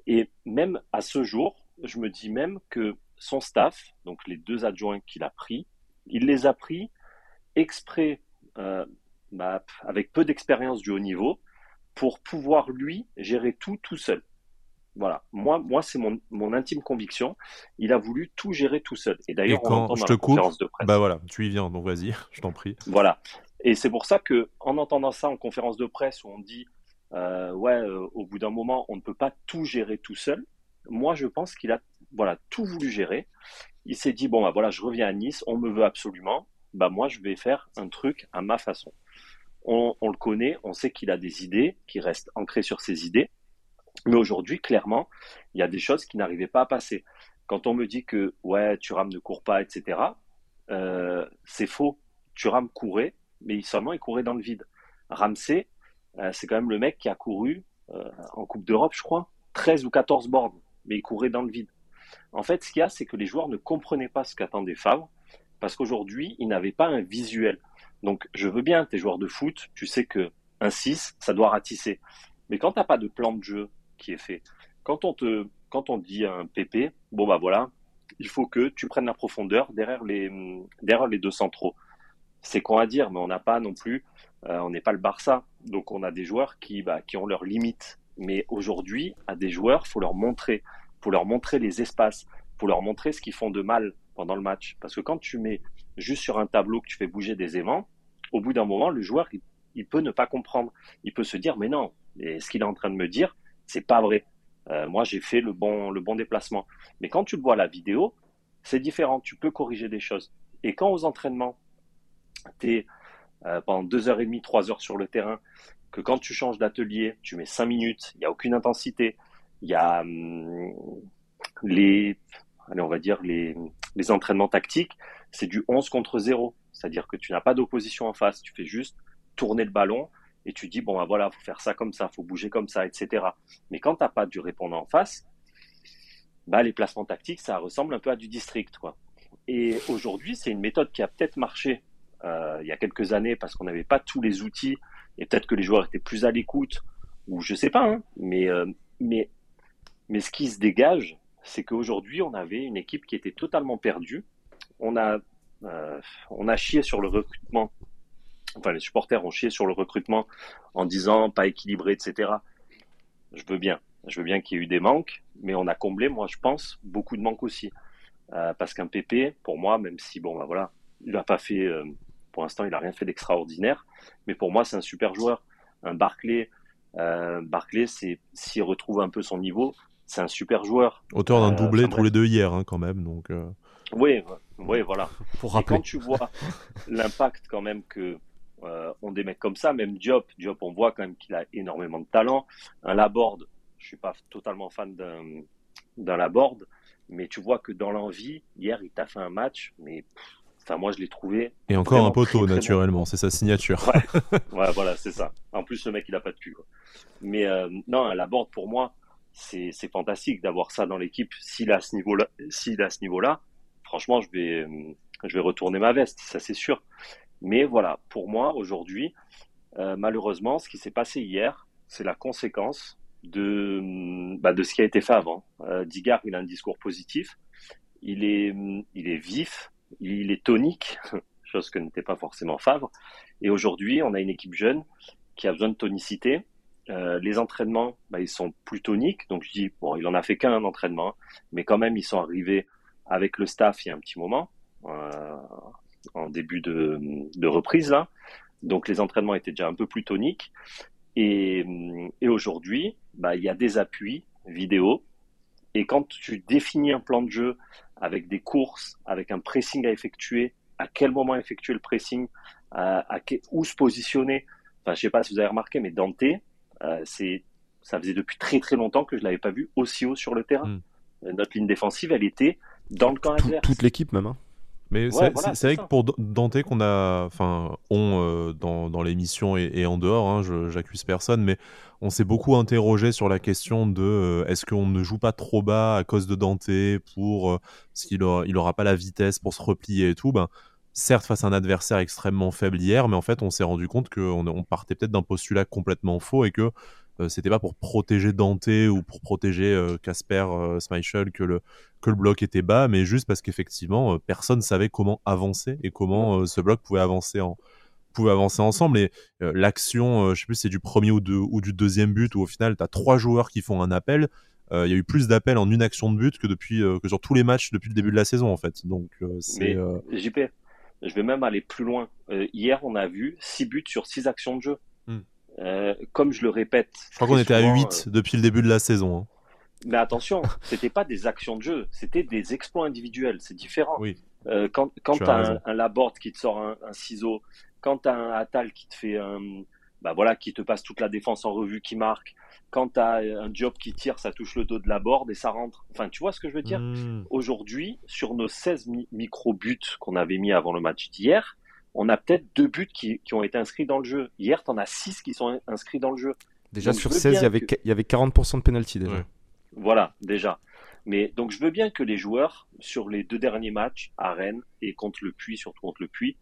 Et même à ce jour, je me dis même que son staff, donc les deux adjoints qu'il a pris, il les a pris exprès, euh, bah, avec peu d'expérience du haut niveau, pour pouvoir lui gérer tout tout seul. Voilà, moi, moi c'est mon, mon, intime conviction. Il a voulu tout gérer tout seul. Et d'ailleurs, on entend je te coupe, conférence de presse. Bah voilà, tu y viens, donc vas-y, je t'en prie. Voilà. Et c'est pour ça que, en entendant ça en conférence de presse où on dit, euh, ouais, euh, au bout d'un moment, on ne peut pas tout gérer tout seul. Moi, je pense qu'il a, voilà, tout voulu gérer. Il s'est dit, bon, bah voilà, je reviens à Nice, on me veut absolument. Bah moi, je vais faire un truc à ma façon. On, on le connaît, on sait qu'il a des idées, qui restent ancrées sur ses idées. Mais aujourd'hui, clairement, il y a des choses qui n'arrivaient pas à passer. Quand on me dit que ouais, ne court pas, etc., euh, c'est faux. Thuram courait, mais seulement il courait dans le vide. Ramsey, euh, c'est quand même le mec qui a couru euh, en Coupe d'Europe, je crois, 13 ou 14 bornes, mais il courait dans le vide. En fait, ce qu'il y a, c'est que les joueurs ne comprenaient pas ce qu'attendait Favre, parce qu'aujourd'hui, ils n'avaient pas un visuel. Donc, je veux bien, tes joueurs de foot, tu sais que un 6, ça doit ratisser. Mais quand tu n'as pas de plan de jeu, qui est fait. Quand on te, quand on dit un PP, bon bah voilà, il faut que tu prennes la profondeur derrière les, derrière les deux centraux. C'est con à dire, mais on n'a pas non plus, euh, on n'est pas le Barça, donc on a des joueurs qui, bah, qui ont leurs limites. Mais aujourd'hui, à des joueurs, faut leur montrer, faut leur montrer les espaces, faut leur montrer ce qu'ils font de mal pendant le match. Parce que quand tu mets juste sur un tableau que tu fais bouger des aimants, au bout d'un moment, le joueur, il, il, peut ne pas comprendre. Il peut se dire, mais non, et ce qu'il est en train de me dire, c'est pas vrai. Euh, moi, j'ai fait le bon, déplacement. Mais quand tu le vois la vidéo, c'est différent. Tu peux corriger des choses. Et quand aux entraînements, tu es euh, pendant 2h30, 3 heures sur le terrain, que quand tu changes d'atelier, tu mets 5 minutes, il n'y a aucune intensité, il y a hum, les, allez, on va dire les, les entraînements tactiques, c'est du 11 contre 0. C'est-à-dire que tu n'as pas d'opposition en face, tu fais juste tourner le ballon et tu dis, bon, ben voilà, faut faire ça comme ça, faut bouger comme ça, etc. Mais quand tu n'as pas du répondant en face, bah, les placements tactiques, ça ressemble un peu à du district. Quoi. Et aujourd'hui, c'est une méthode qui a peut-être marché euh, il y a quelques années parce qu'on n'avait pas tous les outils et peut-être que les joueurs étaient plus à l'écoute, ou je sais pas, hein, mais, euh, mais, mais ce qui se dégage, c'est qu'aujourd'hui, on avait une équipe qui était totalement perdue. On a, euh, on a chié sur le recrutement enfin les supporters ont chié sur le recrutement en disant pas équilibré, etc. Je veux bien, je veux bien qu'il y ait eu des manques, mais on a comblé, moi je pense, beaucoup de manques aussi. Euh, parce qu'un PP, pour moi, même si bon, bah voilà, il n'a pas fait, euh, pour l'instant, il n'a rien fait d'extraordinaire, mais pour moi, c'est un super joueur. Un Barclay, euh, Barclay, c'est s'il retrouve un peu son niveau, c'est un super joueur. Auteur d'un doublé tous les deux hier, hein, quand même, donc. Oui, oui, voilà. Pour Et quand tu vois l'impact quand même que euh, ont des mecs comme ça, même Diop, Diop, on voit quand même qu'il a énormément de talent. Un Laborde, je suis pas totalement fan d'un Laborde, mais tu vois que dans l'envie, hier, il t'a fait un match, mais enfin, moi, je l'ai trouvé. Et encore un poteau, naturellement, c'est sa signature. Ouais, voilà, c'est ça. En plus, ce mec, il a pas de cul. Mais euh, non, un Laborde, pour moi, c'est fantastique d'avoir ça dans l'équipe. S'il a ce niveau-là, niveau-là, franchement, je vais, je vais retourner ma veste, ça c'est sûr. Mais voilà, pour moi, aujourd'hui, euh, malheureusement, ce qui s'est passé hier, c'est la conséquence de, bah, de ce qui a été fait avant. Euh, Digard, il a un discours positif, il est, il est vif, il est tonique, chose que n'était pas forcément Favre. Et aujourd'hui, on a une équipe jeune qui a besoin de tonicité. les entraînements, bah, ils sont plus toniques. Donc je dis, bon, il en a fait qu'un entraînement, mais quand même, ils sont arrivés avec le staff il y a un petit moment, en début de, de, reprise là. Donc les entraînements étaient déjà un peu plus toniques. Et, et aujourd'hui, bah, il y a des appuis vidéo. Et quand tu définis un plan de jeu avec des courses, avec un pressing à effectuer, à quel moment effectuer le pressing, à, où se positionner. Enfin, je sais pas si vous avez remarqué, mais Dante, euh, c'est, ça faisait depuis très très longtemps que je l'avais pas vu aussi haut sur le terrain. Hmm. Euh, notre ligne défensive, elle était dans le camp adverse. Toute l'équipe même. Hein. Mais c'est vrai que pour Dante qu'on a, enfin, on euh, dans, dans l'émission et, en dehors, hein, j'accuse personne, mais on s'est beaucoup interrogé sur la question de euh, est-ce qu'on ne joue pas trop bas à cause de Dante pour euh, parce qu'il aura, il aura pas la vitesse pour se replier et tout? Ben, certes face à un adversaire extrêmement faible hier, mais en fait on s'est rendu compte qu'on on partait peut-être d'un postulat complètement faux et que c'était pas pour protéger Dante ou pour protéger euh, Casper euh, Schmeichel que le, que le bloc était bas, mais juste parce qu'effectivement, personne savait comment avancer et comment ce bloc pouvait avancer en, pouvait avancer ensemble. Et l'action, je sais plus si c'est du premier ou, ou, du deuxième but, où au final, tu as trois joueurs qui font un appel. Il y a eu plus d'appels en une action de but que, depuis, que sur tous les matchs depuis le début de la saison, en fait. Donc, c'est. JP, je vais même aller plus loin. hier, on a vu six buts sur six actions de jeu. Euh, comme je le répète. Je crois qu'on était à 8 euh, depuis le début de la saison. Hein. Mais attention, c'était pas des actions de jeu, c'était des exploits individuels, c'est différent. Oui. Euh, quand quand tu as, un, Laborde qui te sort un, ciseau, quand tu as un Atal qui te fait un, bah voilà, qui te passe toute la défense en revue, qui marque, quand tu as un job qui tire, ça touche le dos de la board et ça rentre. Enfin, tu vois ce que je veux dire? Hmm. Aujourd'hui, sur nos 16 micro-buts qu'on avait mis avant le match d'hier, on a peut-être deux buts qui, ont été inscrits dans le jeu. Hier, tu en as six qui sont inscrits dans le jeu. Déjà sur 16, il y, avait, il y avait 40% de penalty déjà. Voilà, déjà. Mais donc je veux bien que les joueurs, sur les deux derniers matchs, à Rennes et contre le Puy, surtout contre le Puy,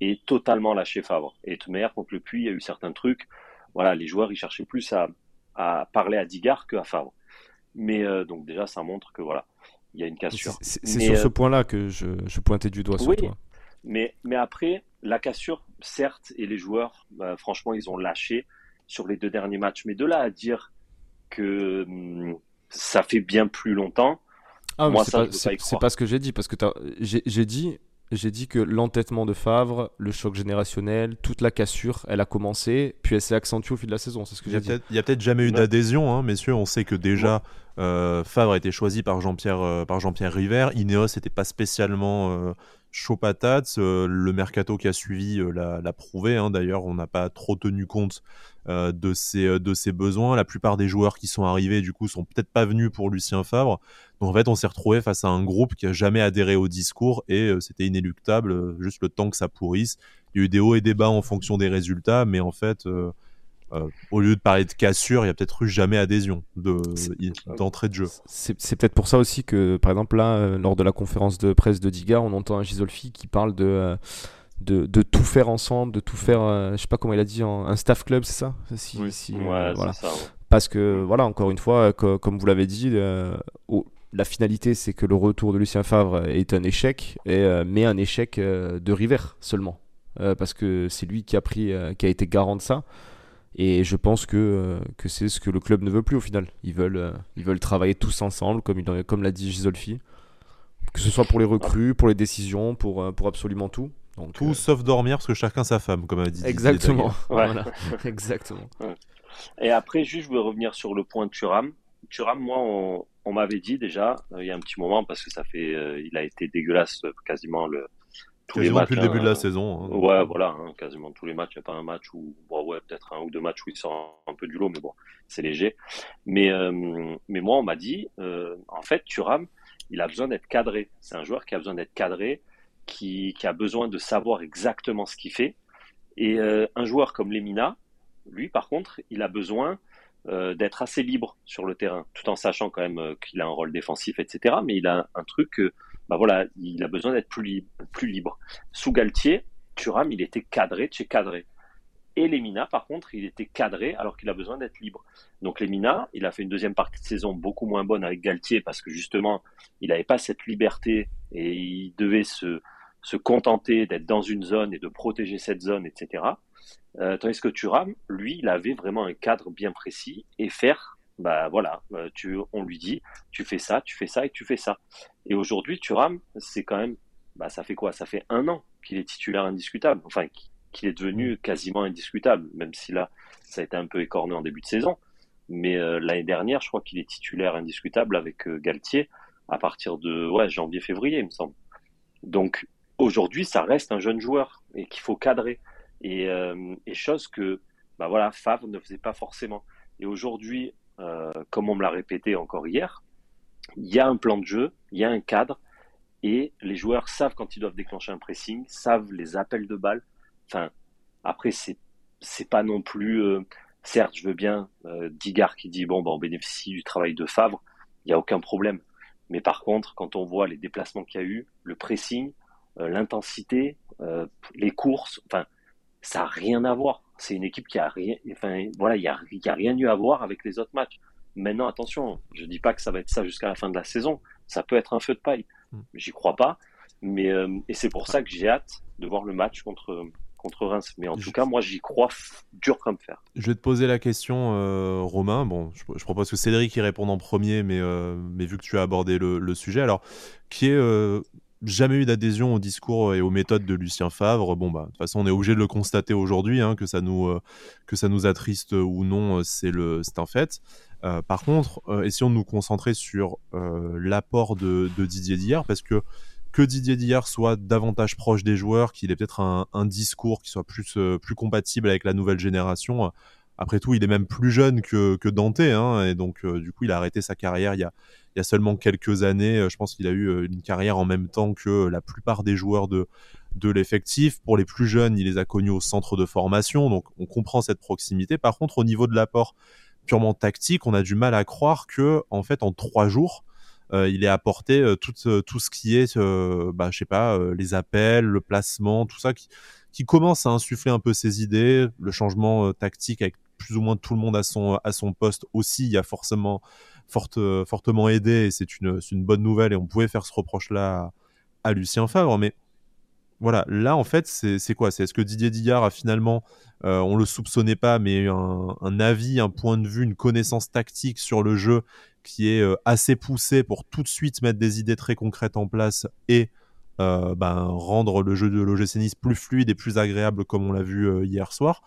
aient totalement lâché Favre. Et meilleur contre le Puy, il y a eu certains trucs. Voilà, les joueurs, ils cherchaient plus à, parler à Digard qu'à Favre. Mais euh, donc déjà, ça montre que voilà, il y a une cassure. C'est sur ce euh, point-là que je, pointais du doigt sur toi. Mais, mais après, la cassure, certes, et les joueurs, bah, franchement, ils ont lâché sur les deux derniers matchs. Mais de là à dire que hum, ça fait bien plus longtemps, ah, moi, ça, c'est pas, ce que j'ai dit, parce que j'ai dit, j'ai dit que l'entêtement de Favre, le choc générationnel, toute la cassure, elle a commencé, puis elle s'est accentuée au fil de la saison. C'est ce que j'ai dit. Il y a peut-être jamais eu d'adhésion, hein, messieurs. On sait que déjà, Favre a été choisi par Jean-Pierre euh, par River. Ineos n'était pas spécialement euh, chaud patate. Euh, le mercato qui a suivi euh, l'a prouvé. Hein. D'ailleurs, on n'a pas trop tenu compte euh, de, ses, de ses besoins. La plupart des joueurs qui sont arrivés, du coup, sont peut-être pas venus pour Lucien Favre. Donc, en fait, on s'est retrouvé face à un groupe qui a jamais adhéré au discours et c'était inéluctable, juste le temps que ça pourrisse. Il y a eu des hauts et des bas en fonction des résultats, mais en fait, euh, au lieu de parler de cassure, il y a peut-être eu jamais adhésion d'entrée de, jeu. C'est peut-être pour ça aussi que, par exemple, là, euh, lors de la conférence de presse de Diga, on entend un Gisolfi qui parle de, euh, de, de, tout faire ensemble, de tout faire, je sais pas comment il a dit, un staff club, c'est ça? Si, si, voilà. Ça, Parce que, voilà, encore une fois, comme vous l'avez dit, la finalité, c'est que le retour de Lucien Favre est un échec, et, mais un échec de River seulement. parce que c'est lui qui a, pris, qui a été garant de ça. Et je pense que, euh, que c'est ce que le club ne veut plus au final. Ils veulent, euh, ils veulent travailler tous ensemble, comme, il, comme l'a dit Gisolfi. Que ce soit pour les recrues, pour les décisions, pour, euh, pour absolument tout. Donc, tout sauf dormir, parce que chacun sa femme, comme a dit. Exactement. Voilà. Exactement. Et après, juste, je veux revenir sur le point de Turam. Turam, moi, on, on m'avait dit déjà, il y a un petit moment, parce que ça fait. il a été dégueulasse quasiment le, tous les matchs, depuis le début de la hein. saison. Hein. Ouais, voilà, hein, quasiment tous les matchs. Il n'y a pas un match où, ouais, peut-être un ou deux matchs où il sort un peu du lot, mais bon, c'est léger. Mais, euh, mais moi, on m'a dit, euh, en fait, Thuram, il a besoin d'être cadré. C'est un joueur qui a besoin d'être cadré, qui, qui, a besoin de savoir exactement ce qu'il fait. Et euh, un joueur comme Lemina, lui, par contre, il a besoin d'être assez libre sur le terrain, tout en sachant quand même qu'il a un rôle défensif, etc. Mais il a un truc que bah voilà, il a besoin d'être plus, libre, plus libre. Sous Galtier, Thuram, il était cadré, chez cadré. Et Lemina, par contre, il était cadré alors qu'il a besoin d'être libre. Donc Lemina, il a fait une deuxième partie de saison beaucoup moins bonne avec Galtier parce que justement, il n'avait pas cette liberté et il devait se, se contenter d'être dans une zone et de protéger cette zone, etc. Euh, tandis que Thuram, lui, il avait vraiment un cadre bien précis et faire, bah voilà, euh, tu, on lui dit, tu fais ça, tu fais ça et tu fais ça. Et aujourd'hui, Thuram, c'est quand même, bah ça fait quoi? Ça fait un an qu'il est titulaire indiscutable, enfin qu'il est devenu quasiment indiscutable, même si là, ça a été un peu écorné en début de saison. Mais euh, l'année dernière, je crois qu'il est titulaire indiscutable avec Galtier à partir de ouais, janvier-février, il me semble. Donc aujourd'hui, ça reste un jeune joueur et qu'il faut cadrer. Et, euh, et, chose que bah voilà, Favre ne faisait pas forcément. Et aujourd'hui, euh, comme on me l'a répété encore hier, il y a un plan de jeu, il y a un cadre, et les joueurs savent quand ils doivent déclencher un pressing, savent les appels de balles. Enfin, après, c'est c'est pas non plus. Euh, certes, je veux bien euh, Digard qui dit bon, bah, on bénéficie du travail de Favre, il n'y a aucun problème. Mais par contre, quand on voit les déplacements qu'il y a eu, le pressing, euh, l'intensité, euh, les courses, enfin, ça n'a rien à voir. C'est une équipe qui a rien, enfin, voilà, il n'y a, y a rien eu à voir avec les autres matchs. Maintenant, attention, je dis pas que ça va être ça jusqu'à la fin de la saison. Ça peut être un feu de paille. Hmm. J'y crois pas. Mais, euh, et c'est pour ça que j'ai hâte de voir le match contre, contre Reims. Mais en tout cas, moi, j'y crois dur comme fer. Je vais te poser la question, Romain. Bon, je, propose que Cédric y réponde en premier, mais, mais vu que tu as abordé le, le sujet, alors, qui est jamais eu d'adhésion au discours et aux méthodes de Lucien Favre. Bon, bah, de toute façon, on est obligé de le constater aujourd'hui, hein, que, ça nous, euh, que ça nous attriste ou non, euh, c'est, un fait. Euh, par contre, essayons de nous concentrer sur l'apport de, Didier Dillard, parce que que Didier Dillard soit davantage proche des joueurs, qu'il ait peut-être un, un, discours qui soit plus, plus compatible avec la nouvelle génération. Après tout, il est même plus jeune que, que Dante, hein, et donc du coup, il a arrêté sa carrière il y a, il y a seulement quelques années. Euh, je pense qu'il a eu euh, une carrière en même temps que la plupart des joueurs de, de l'effectif. Pour les plus jeunes, il les a connus au centre de formation, donc on comprend cette proximité. Par contre, au niveau de l'apport purement tactique, on a du mal à croire que, en fait, en trois jours, euh, il ait apporté tout, tout ce qui est, bah, je sais pas, les appels, le placement, tout ça qui, qui commence à insuffler un peu ses idées, le changement tactique avec plus ou moins tout le monde à son, à son poste aussi. Il y a forcément fortement aidé et c'est une, une, bonne nouvelle et on pouvait faire ce reproche-là à, Lucien Favre. Mais voilà, là en fait, c'est quoi? C'est est-ce que Didier Dillard a finalement, euh, on le soupçonnait pas, mais un, un, avis, un point de vue, une connaissance tactique sur le jeu qui est euh, assez poussé pour tout de suite mettre des idées très concrètes en place et euh, ben, rendre le jeu de l'OGC plus fluide et plus agréable comme on l'a vu euh, hier soir?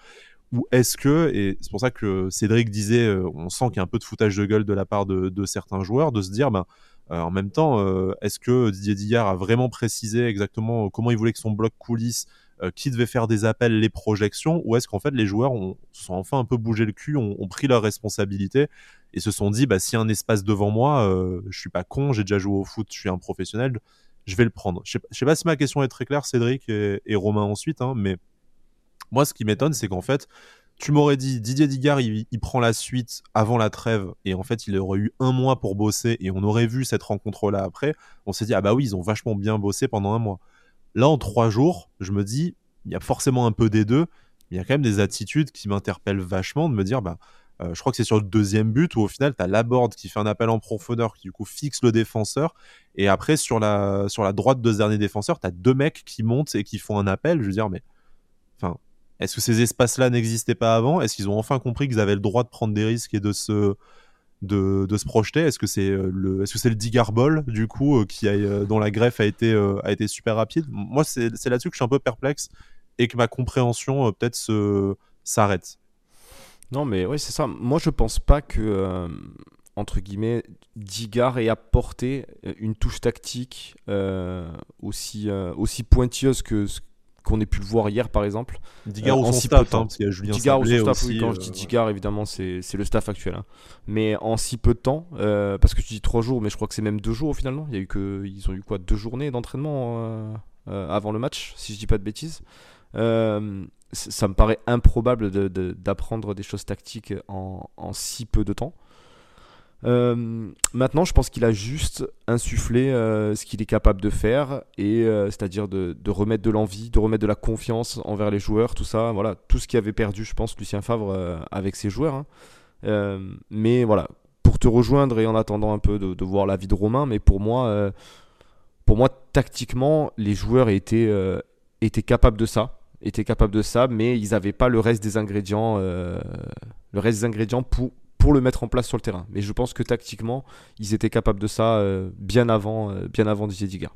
Ou est-ce que, et c'est pour ça que Cédric disait, euh, on sent qu'il y a un peu de foutage de gueule de la part de, certains joueurs, de se dire, ben, euh, en même temps, euh, est-ce que Didier Dillard a vraiment précisé exactement comment il voulait que son bloc coulisse, qui devait faire des appels, les projections, ou est-ce qu'en fait les joueurs ont, sont enfin un peu bougé le cul, ont, pris leurs responsabilités et se sont dit, bah, s'il y a un espace devant moi, je suis pas con, j'ai déjà joué au foot, je suis un professionnel, je vais le prendre. Je sais pas si ma question est très claire, Cédric et, Romain ensuite, hein, mais moi, ce qui m'étonne, c'est qu'en fait, tu m'aurais dit Didier Digard, il, prend la suite avant la trêve, et en fait, il aurait eu un mois pour bosser, et on aurait vu cette rencontre-là après. On s'est dit, ah bah oui, ils ont vachement bien bossé pendant un mois. Là, en trois jours, je me dis, il y a forcément un peu des deux, mais il y a quand même des attitudes qui m'interpellent vachement de me dire, bah, euh, je crois que c'est sur le deuxième but où au final, tu as Laborde qui fait un appel en profondeur qui du coup fixe le défenseur. Et après, sur la, sur la droite de ce dernier défenseur, tu as deux mecs qui montent et qui font un appel. Je veux dire, mais est-ce que ces espaces-là n'existaient pas avant? Est-ce qu'ils ont enfin compris qu'ils avaient le droit de prendre des risques et de se, de, de se projeter? Est-ce que c'est euh, le, est-ce Digarbol du coup euh, qui a, euh, dont la greffe a été, a été super rapide? Moi, c'est, là-dessus que je suis un peu perplexe et que ma compréhension peut-être s'arrête. Non, mais oui, c'est ça. Moi, je pense pas que entre guillemets, Digar ait apporté une touche tactique aussi, aussi pointilleuse que, qu'on ait pu le voir hier par exemple. Digard ou son staff, hein, y a Julien Digard ou son staff, aussi, oui, quand je dis euh, Digard évidemment c'est le staff actuel. Hein. Mais en si peu de temps, euh, parce que tu dis trois jours, mais je crois que c'est même deux jours finalement. Il y a eu que, ils ont eu quoi, deux journées d'entraînement euh, avant le match, si je dis pas de bêtises. ça me paraît improbable d'apprendre des choses tactiques en, en si peu de temps. Euh, maintenant, je pense qu'il a juste insufflé euh, ce qu'il est capable de faire, et euh, c'est-à-dire de, remettre de l'envie, de remettre de la confiance envers les joueurs, tout ça, voilà, tout ce qui avait perdu, je pense, Lucien Favre avec ses joueurs. Hein. mais voilà, pour te rejoindre et en attendant un peu de, voir la vie de Romain, mais pour moi, pour moi, tactiquement, les joueurs étaient, étaient capables de ça. étaient capables de ça, mais ils n'avaient pas le reste des ingrédients, le reste des ingrédients pour, pour le mettre en place sur le terrain. Mais je pense que tactiquement, ils étaient capables de ça bien avant, bien avant Didier Digard.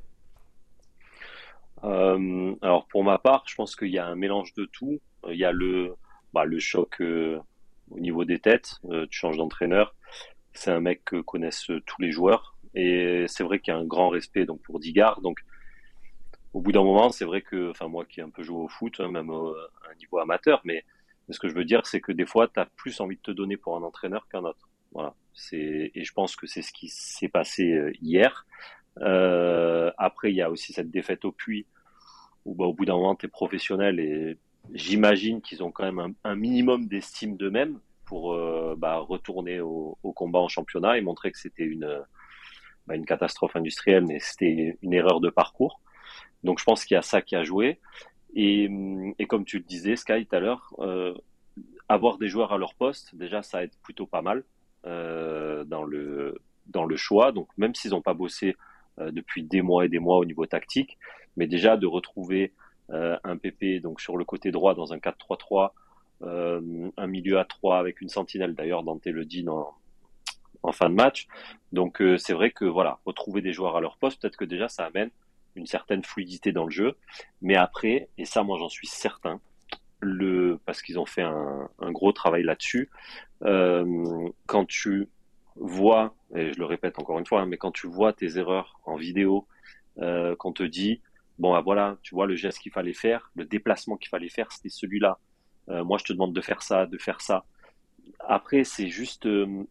alors pour ma part, je pense qu'il y a un mélange de tout. Il y a le, bah, le choc au niveau des têtes. tu changes d'entraîneur. C'est un mec que connaissent tous les joueurs. Et c'est vrai qu'il y a un grand respect donc pour Digard. Donc, au bout d'un moment, c'est vrai que, enfin moi qui ai un peu joué au foot, hein, même à un niveau amateur, mais ce que je veux dire, c'est que des fois, tu as plus envie de te donner pour un entraîneur qu'un autre. Voilà. Et je pense que c'est ce qui s'est passé euh, hier. Euh, après, il y a aussi cette défaite au puits où, bah, au bout d'un moment, tu es professionnel et j'imagine qu'ils ont quand même un, un minimum d'estime d'eux-mêmes pour euh, bah, retourner au, au, combat en championnat et montrer que c'était une bah, une catastrophe industrielle, mais c'était une erreur de parcours. Donc je pense qu'il y a ça qui a joué. Et, et comme tu le disais, Sky, tout à l'heure, euh, avoir des joueurs à leur poste, déjà, ça aide plutôt pas mal euh, dans, le, dans le choix. Donc même s'ils n'ont pas bossé euh, depuis des mois et des mois au niveau tactique, mais déjà de retrouver un PP donc sur le côté droit dans un 4-3-3, euh, un milieu à 3 avec une sentinelle, d'ailleurs Dante le dit en fin de match. Donc c'est vrai que voilà, retrouver des joueurs à leur poste, peut-être que déjà ça amène une certaine fluidité dans le jeu. Mais après, et ça moi j'en suis certain, le parce qu'ils ont fait un, gros travail là-dessus, euh, quand tu vois, et je le répète encore une fois, hein, mais quand tu vois tes erreurs en vidéo, euh, qu'on te dit, bon ah, voilà, tu vois le geste qu'il fallait faire, le déplacement qu'il fallait faire, c'était celui-là. Euh, moi je te demande de faire ça, de faire ça. Après c'est juste euh,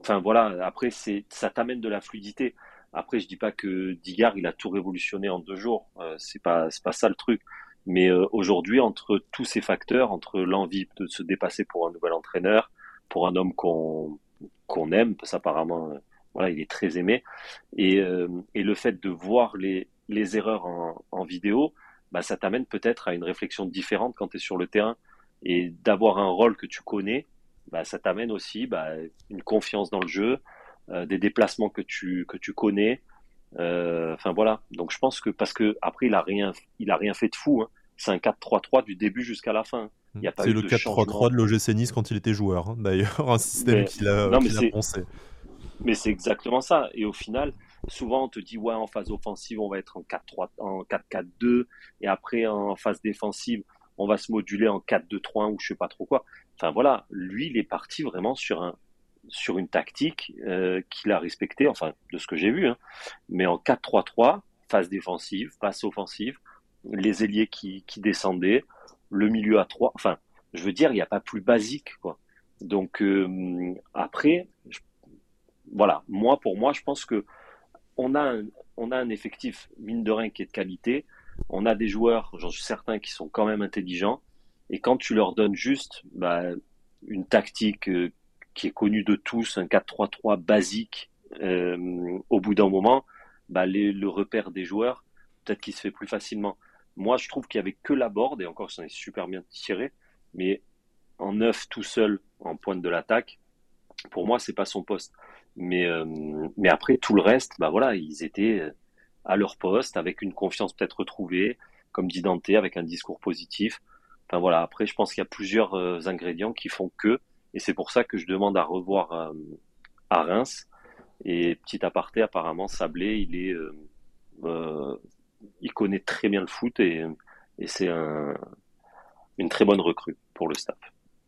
enfin voilà, après c'est ça t'amène de la fluidité. Après, je dis pas que Digard il a tout révolutionné en deux jours. Euh, c'est pas c'est pas ça le truc. Mais euh, aujourd'hui, entre tous ces facteurs, entre l'envie de se dépasser pour un nouvel entraîneur, pour un homme qu'on qu'on aime, parce qu'apparemment, euh, voilà, il est très aimé, et, euh, et le fait de voir les les erreurs en, vidéo, bah, ça t'amène peut-être à une réflexion différente quand tu es sur le terrain et d'avoir un rôle que tu connais bah, ça t'amène aussi bah, une confiance dans le jeu, des déplacements que tu, que tu connais. Euh, enfin voilà. Donc je pense que parce que après il a rien, il a rien fait de fou. Hein. C'est un 4-3-3 du début jusqu'à la fin. C'est le 4-3-3 de l'OGC Nice quand il était joueur, hein, d'ailleurs, un système qu'il a, qu a pensé. Mais c'est exactement ça. Et au final, souvent on te dit ouais en phase offensive on va être en 4-3, en 4-4-2 et après en phase défensive on va se moduler en 4-2-3-1 ou je sais pas trop quoi. Enfin voilà, lui, il est parti vraiment sur un sur une tactique euh, qu'il a respectée, enfin de ce que j'ai vu, hein, mais en 4-3-3, phase défensive, passe offensive, les ailiers qui, qui descendaient, le milieu à 3, enfin je veux dire, il n'y a pas plus basique quoi. Donc euh, après, voilà, moi pour moi, je pense que on a un, on a un effectif mine de rien qui est de qualité on a des joueurs, j'en suis certain, qui sont quand même intelligents. Et quand tu leur donnes juste bah, une tactique euh, qui est connue de tous, un 4-3-3 basique, euh, au bout d'un moment, bah, le repère des joueurs, peut-être qu'il se fait plus facilement. Moi, je trouve qu'il n'y avait que la board, et encore, ça est super bien tiré, mais en neuf tout seul, en pointe de l'attaque, pour moi, c'est pas son poste. Mais, euh, mais après, tout le reste, bah voilà, ils étaient à leur poste, avec une confiance peut-être retrouvée, comme dit Dante, avec un discours positif. Enfin voilà, après je pense qu'il y a plusieurs euh, ingrédients qui font que, et c'est pour ça que je demande à revoir euh, à Reims. Et petit aparté, apparemment Sablé, il est, euh, il connaît très bien le foot et, et c'est un, une très bonne recrue pour le staff.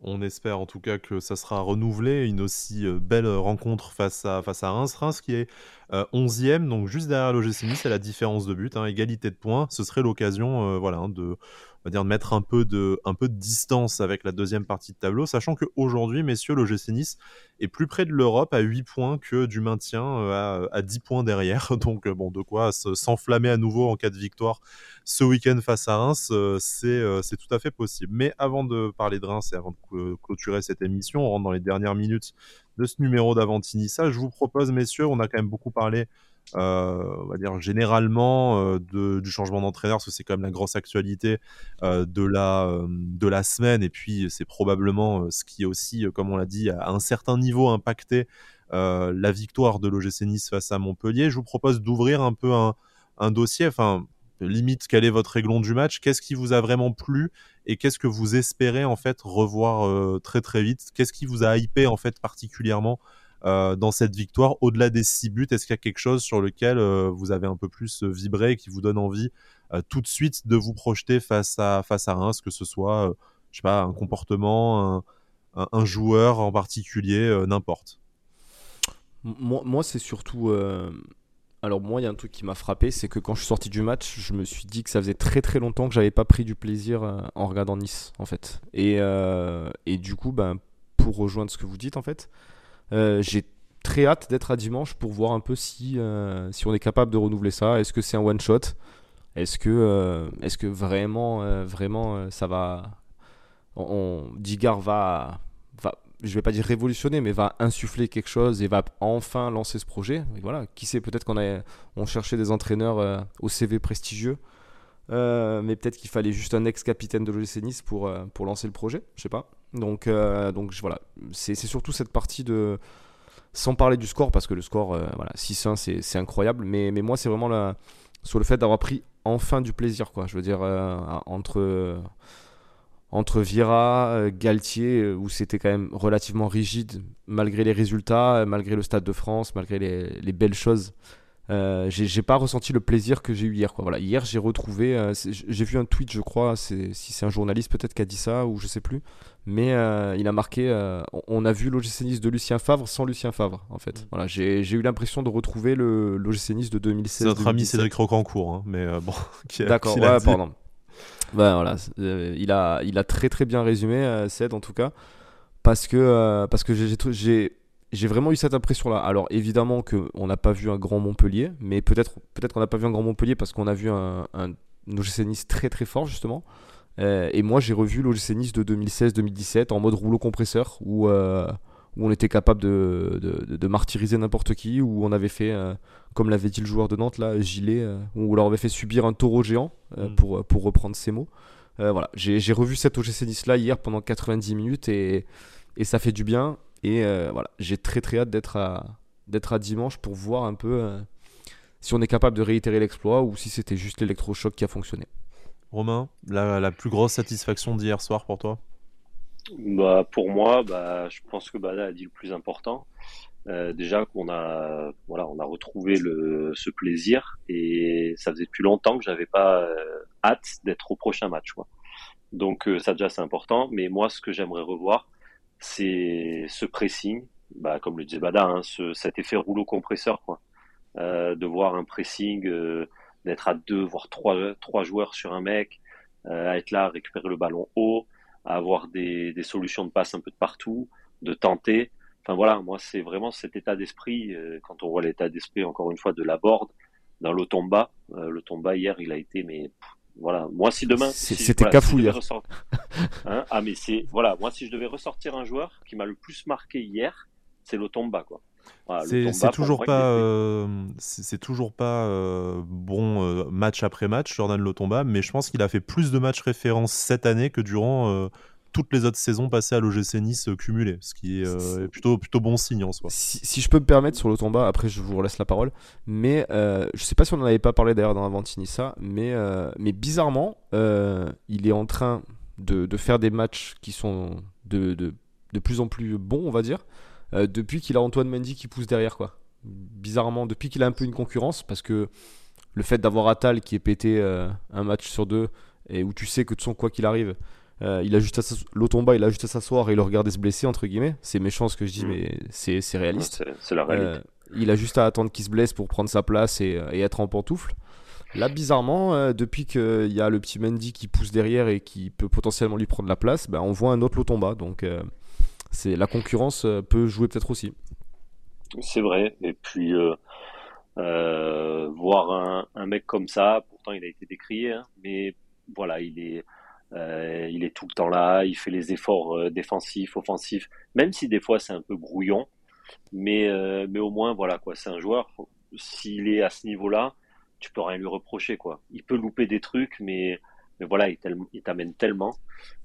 On espère en tout cas que ça sera renouvelé, une aussi belle rencontre face à, face à Reims. Reims qui est 11e, donc juste derrière l'OGC Nice, c'est la différence de but, hein, égalité de points. Ce serait l'occasion voilà, hein, de, va dire, de mettre un peu de, un peu de distance avec la deuxième partie de tableau, sachant qu'aujourd'hui, messieurs, l'OGC Nice est plus près de l'Europe à 8 points que du maintien à, à 10 points derrière. Donc, bon, de quoi s'enflammer à nouveau en cas de victoire ce week-end face à Reims, c'est c'est tout à fait possible. Mais avant de parler de Reims et avant de clôturer cette émission, on rentre dans les dernières minutes de ce numéro d'Avantinissa. Je vous propose, messieurs, on a quand même beaucoup parlé euh, on va dire généralement euh, du changement d'entraîneur, parce que c'est quand même la grosse actualité euh, de, la, de la semaine, et puis c'est probablement ce qui aussi, comme on l'a dit, à un certain niveau impacté la victoire de l'OGC Nice face à Montpellier. Je vous propose d'ouvrir un peu un, un dossier, enfin limite quel est votre réglon du match? Qu'est-ce qui vous a vraiment plu? Et qu'est-ce que vous espérez en fait revoir très très vite? Qu'est-ce qui vous a hypé en fait particulièrement dans cette victoire au-delà des six buts Est-ce qu'il y a quelque chose sur lequel vous avez un peu plus vibré et qui vous donne envie tout de suite de vous projeter face à face à Reims, que ce soit je sais pas un comportement, un, joueur en particulier, n'importe? Moi, moi c'est surtout. Euh, alors, moi, il y a un truc qui m'a frappé, c'est que quand je suis sorti du match, je me suis dit que ça faisait très très longtemps que j'avais pas pris du plaisir euh, en regardant Nice, en fait. Et, euh, et du coup, ben, pour rejoindre ce que vous dites, en fait, j'ai très hâte d'être à dimanche pour voir un peu si, si on est capable de renouveler ça. Est-ce que c'est un one shot? Est-ce que, est que vraiment, vraiment, ça va. On, Digard va, va, je vais pas dire révolutionner, mais va insuffler quelque chose et va enfin lancer ce projet? voilà, qui sait, peut-être qu'on a, on cherchait des entraîneurs euh, au CV prestigieux, euh, mais peut-être qu'il fallait juste un ex-capitaine de l'OGC Nice pour, euh, pour lancer le projet, je sais pas. Donc, donc voilà, c'est surtout cette partie de. Sans parler du score, parce que le score, voilà, 6-1, c'est incroyable, mais, mais moi, c'est vraiment la, sur le fait d'avoir pris enfin du plaisir, quoi. Je veux dire, entre entre Vira, euh, Galtier, euh, où c'était quand même relativement rigide, malgré les résultats, euh, malgré le Stade de France, malgré les, belles choses. Euh, j'ai pas ressenti le plaisir que j'ai eu hier. Quoi. Voilà, hier, j'ai retrouvé. j'ai vu un tweet, je crois, si c'est un journaliste peut-être qui a dit ça, ou je sais plus. Mais il a marqué on a vu l'OGC de Lucien Favre sans Lucien Favre, en fait. Mm. Voilà, j'ai eu l'impression de retrouver l'OGC Nice de 2016. C'est notre ami Cédric Rocancourt, hein, mais bon. D'accord, ouais, pardon. Ben, voilà, euh, il, a, il a très très bien résumé, euh, Ced en tout cas, parce que, euh, parce que j'ai, j'ai vraiment eu cette impression-là. Alors évidemment qu'on n'a pas vu un grand Montpellier, mais peut-être peut-être qu'on n'a pas vu un grand Montpellier parce qu'on a vu un, un OGC Nice très très fort justement. et moi j'ai revu l'OGC Nice de 2016-2017 en mode rouleau compresseur où où on était capable de, de, martyriser n'importe qui, où on avait fait, euh, comme l'avait dit le joueur de Nantes, là, Gilet, euh, où on leur avait fait subir un taureau géant, euh, mm. pour, pour reprendre ses mots. voilà, j'ai revu cette OGC Nice là hier pendant 90 minutes et, et ça fait du bien. Et voilà, j'ai très très hâte d'être à, d'être à dimanche pour voir un peu si on est capable de réitérer l'exploit ou si c'était juste l'électrochoc qui a fonctionné. Romain, la, la plus grosse satisfaction d'hier soir pour toi? Bah, pour moi, bah, je pense que Bada a dit le plus important. Euh, déjà qu'on a, voilà, on a retrouvé le, ce plaisir et ça faisait depuis longtemps que j'avais pas euh, hâte d'être au prochain match. Quoi. Donc euh, ça déjà c'est important. Mais moi, ce que j'aimerais revoir, c'est ce pressing, bah, comme le disait Bada, hein, ce, cet effet rouleau compresseur, quoi. Euh, de voir un pressing, d'être à deux voire trois, trois joueurs sur un mec, à être là, récupérer le ballon haut à avoir des, des, solutions de passe un peu de partout, de tenter. Enfin voilà, moi c'est vraiment cet état d'esprit, euh, quand on voit l'état d'esprit encore une fois de la board dans le tomba. Euh, le tomba hier il a été mais voilà, moi si demain c'était voilà, cafou hier. Hein, ah mais c'est voilà, moi si je devais ressortir un joueur qui m'a le plus marqué hier, c'est le tomba quoi c'est toujours, pas, c'est toujours pas bon euh, match après match, Jordan Lotomba, mais je pense qu'il a fait plus de matchs référence cette année que durant euh, toutes les autres saisons passées à l'OGC Nice euh, cumulées, ce qui est plutôt, plutôt bon signe en soi. Si, je peux me permettre sur Lotomba, après je vous laisse la parole, mais je sais pas si on n'en avait pas parlé d'ailleurs dans Avantinissa, mais, mais bizarrement, il est en train de, de, faire des matchs qui sont de, de, de plus en plus bons, on va dire. Euh, depuis qu'il a Antoine Mendy qui pousse derrière quoi. Bizarrement, depuis qu'il a un peu une concurrence, parce que le fait d'avoir Atal qui est pété euh, un match sur deux et où tu sais que de son quoi qu'il arrive, euh, il a juste à L'Otomba, il a juste à s'asseoir et le regarder se blesser entre guillemets. C'est méchant ce que je dis, mm. mais c'est réaliste. C'est la réalité. il a juste à attendre qu'il se blesse pour prendre sa place et, être en pantoufle. Là, bizarrement, depuis qu'il y a le petit Mendy qui pousse derrière et qui peut potentiellement lui prendre la place, ben, on voit un autre Lotomba. Donc, c'est la concurrence euh, peut jouer peut-être aussi. C'est vrai. Et puis euh, euh, voir un, mec comme ça, pourtant il a été décrié, hein, mais voilà, il est il est tout le temps là, il fait les efforts défensifs, offensifs, même si des fois c'est un peu brouillon, mais mais au moins voilà quoi, c'est un joueur. S'il est à ce niveau-là, tu peux rien lui reprocher quoi. Il peut louper des trucs, mais mais voilà, il t'amène tellement.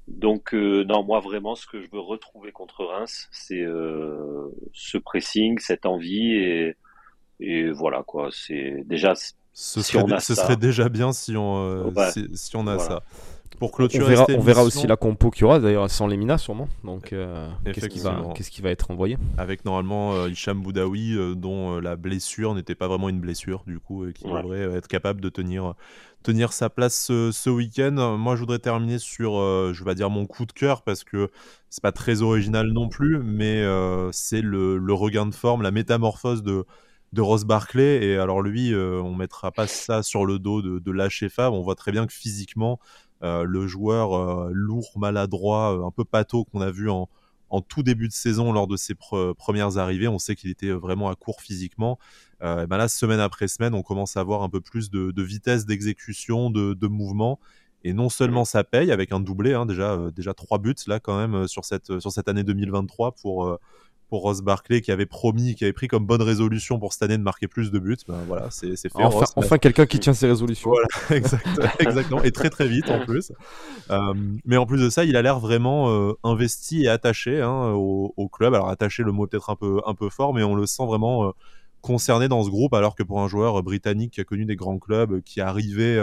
Donc euh, non, moi vraiment, ce que je veux retrouver contre Reims, c'est euh, ce pressing, cette envie et, et voilà quoi. C'est déjà Ce, serait, ce serait, déjà bien si on, si, on a ça. Pour clôturer, on verra, on verra aussi la compo qu'il y aura d'ailleurs sans les minas sûrement. Donc euh, qu'est-ce qui va, qu'est-ce qui va être envoyé Avec normalement euh, Hicham Boudaoui euh, dont la blessure n'était pas vraiment une blessure du coup et qui devrait être capable de tenir tenir sa place ce, week-end. Moi, je voudrais terminer sur, je vais dire mon coup de cœur parce que c'est pas très original non plus, mais c'est le, le, regain de forme, la métamorphose de de Ross Barclay. Et alors lui, on mettra pas ça sur le dos de, de lâcher Fab. On voit très bien que physiquement, euh, le joueur euh, lourd, maladroit, euh, un peu pâteau qu'on a vu en, tout début de saison lors de ses premières arrivées. On sait qu'il était vraiment à court physiquement. et ben là, semaine après semaine, on commence à avoir un peu plus de, vitesse d'exécution, de, mouvement. Et non seulement ça paye avec un doublé, hein, déjà, déjà trois buts là quand même sur cette, sur cette année 2023 pour, pour Ross Barclay qui avait promis, qui avait pris comme bonne résolution pour cette année de marquer plus de buts. Ben voilà, c'est fait. Enfin, enfin quelqu'un qui tient ses résolutions. Voilà, exactement. Et très très vite en plus. Euh, mais en plus de ça, il a l'air vraiment euh, investi et attaché hein, au, club. Alors attaché, le mot peut-être un peu, un peu fort, mais on le sent vraiment euh, concerné dans ce groupe, alors que pour un joueur britannique qui a connu des grands clubs, qui arrivait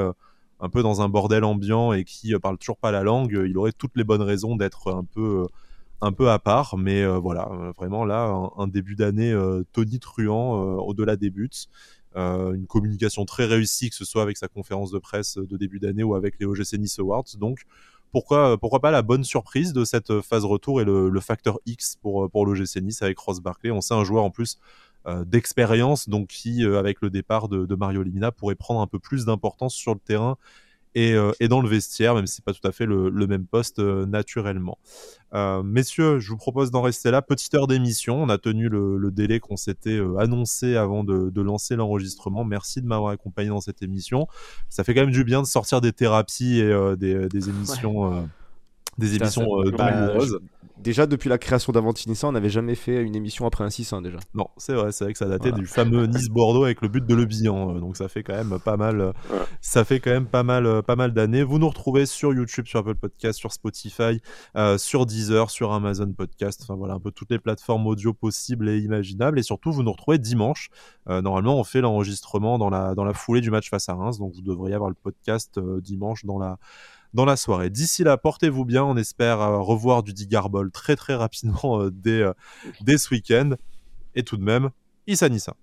un peu dans un bordel ambiant et qui parle toujours pas la langue, il aurait toutes les bonnes raisons d'être un peu un peu à part, mais euh, voilà, euh, vraiment là, un, début d'année euh, tonitruant au-delà des buts. une communication très réussie, que ce soit avec sa conférence de presse de début d'année ou avec les OGC Nice Awards. Donc, pourquoi, pourquoi pas la bonne surprise de cette phase retour et le, facteur X pour, pour l'OGC Nice avec Ross Barclay. On sait un joueur en plus d'expérience, donc qui, avec le départ de, Mario Limina, pourrait prendre un peu plus d'importance sur le terrain euh, et, dans le vestiaire, même si c'est pas tout à fait le, même poste euh, naturellement. Euh, messieurs, je vous propose d'en rester là. Petite heure d'émission, on a tenu le, délai qu'on s'était annoncé avant de, lancer l'enregistrement. Merci de m'avoir accompagné dans cette émission. Ça fait quand même du bien de sortir des thérapies et des, émissions. Des émissions douloureuses déjà depuis la création d'Avantinissa, on n'avait jamais fait une émission après un 6-1 déjà. Non, c'est vrai, c'est vrai que ça datait du fameux Nice-Bordeaux avec le but de Le Bihan. Euh, donc ça fait quand même pas mal, euh, ça fait quand même pas mal, euh, pas mal d'années. Vous nous retrouvez sur YouTube, sur Apple Podcast, sur Spotify, sur Deezer, sur Amazon Podcast. Enfin voilà, un peu toutes les plateformes audio possibles et imaginables. Et surtout, vous nous retrouvez dimanche. normalement, on fait l'enregistrement dans la, dans la foulée du match face à Reims. Donc vous devriez avoir le podcast dimanche dans la dans la soirée. D'ici là, portez-vous bien. On espère euh, revoir du Digarbol très très rapidement euh, dès, euh, dès ce week-end. Et tout de même, Issa Nissa.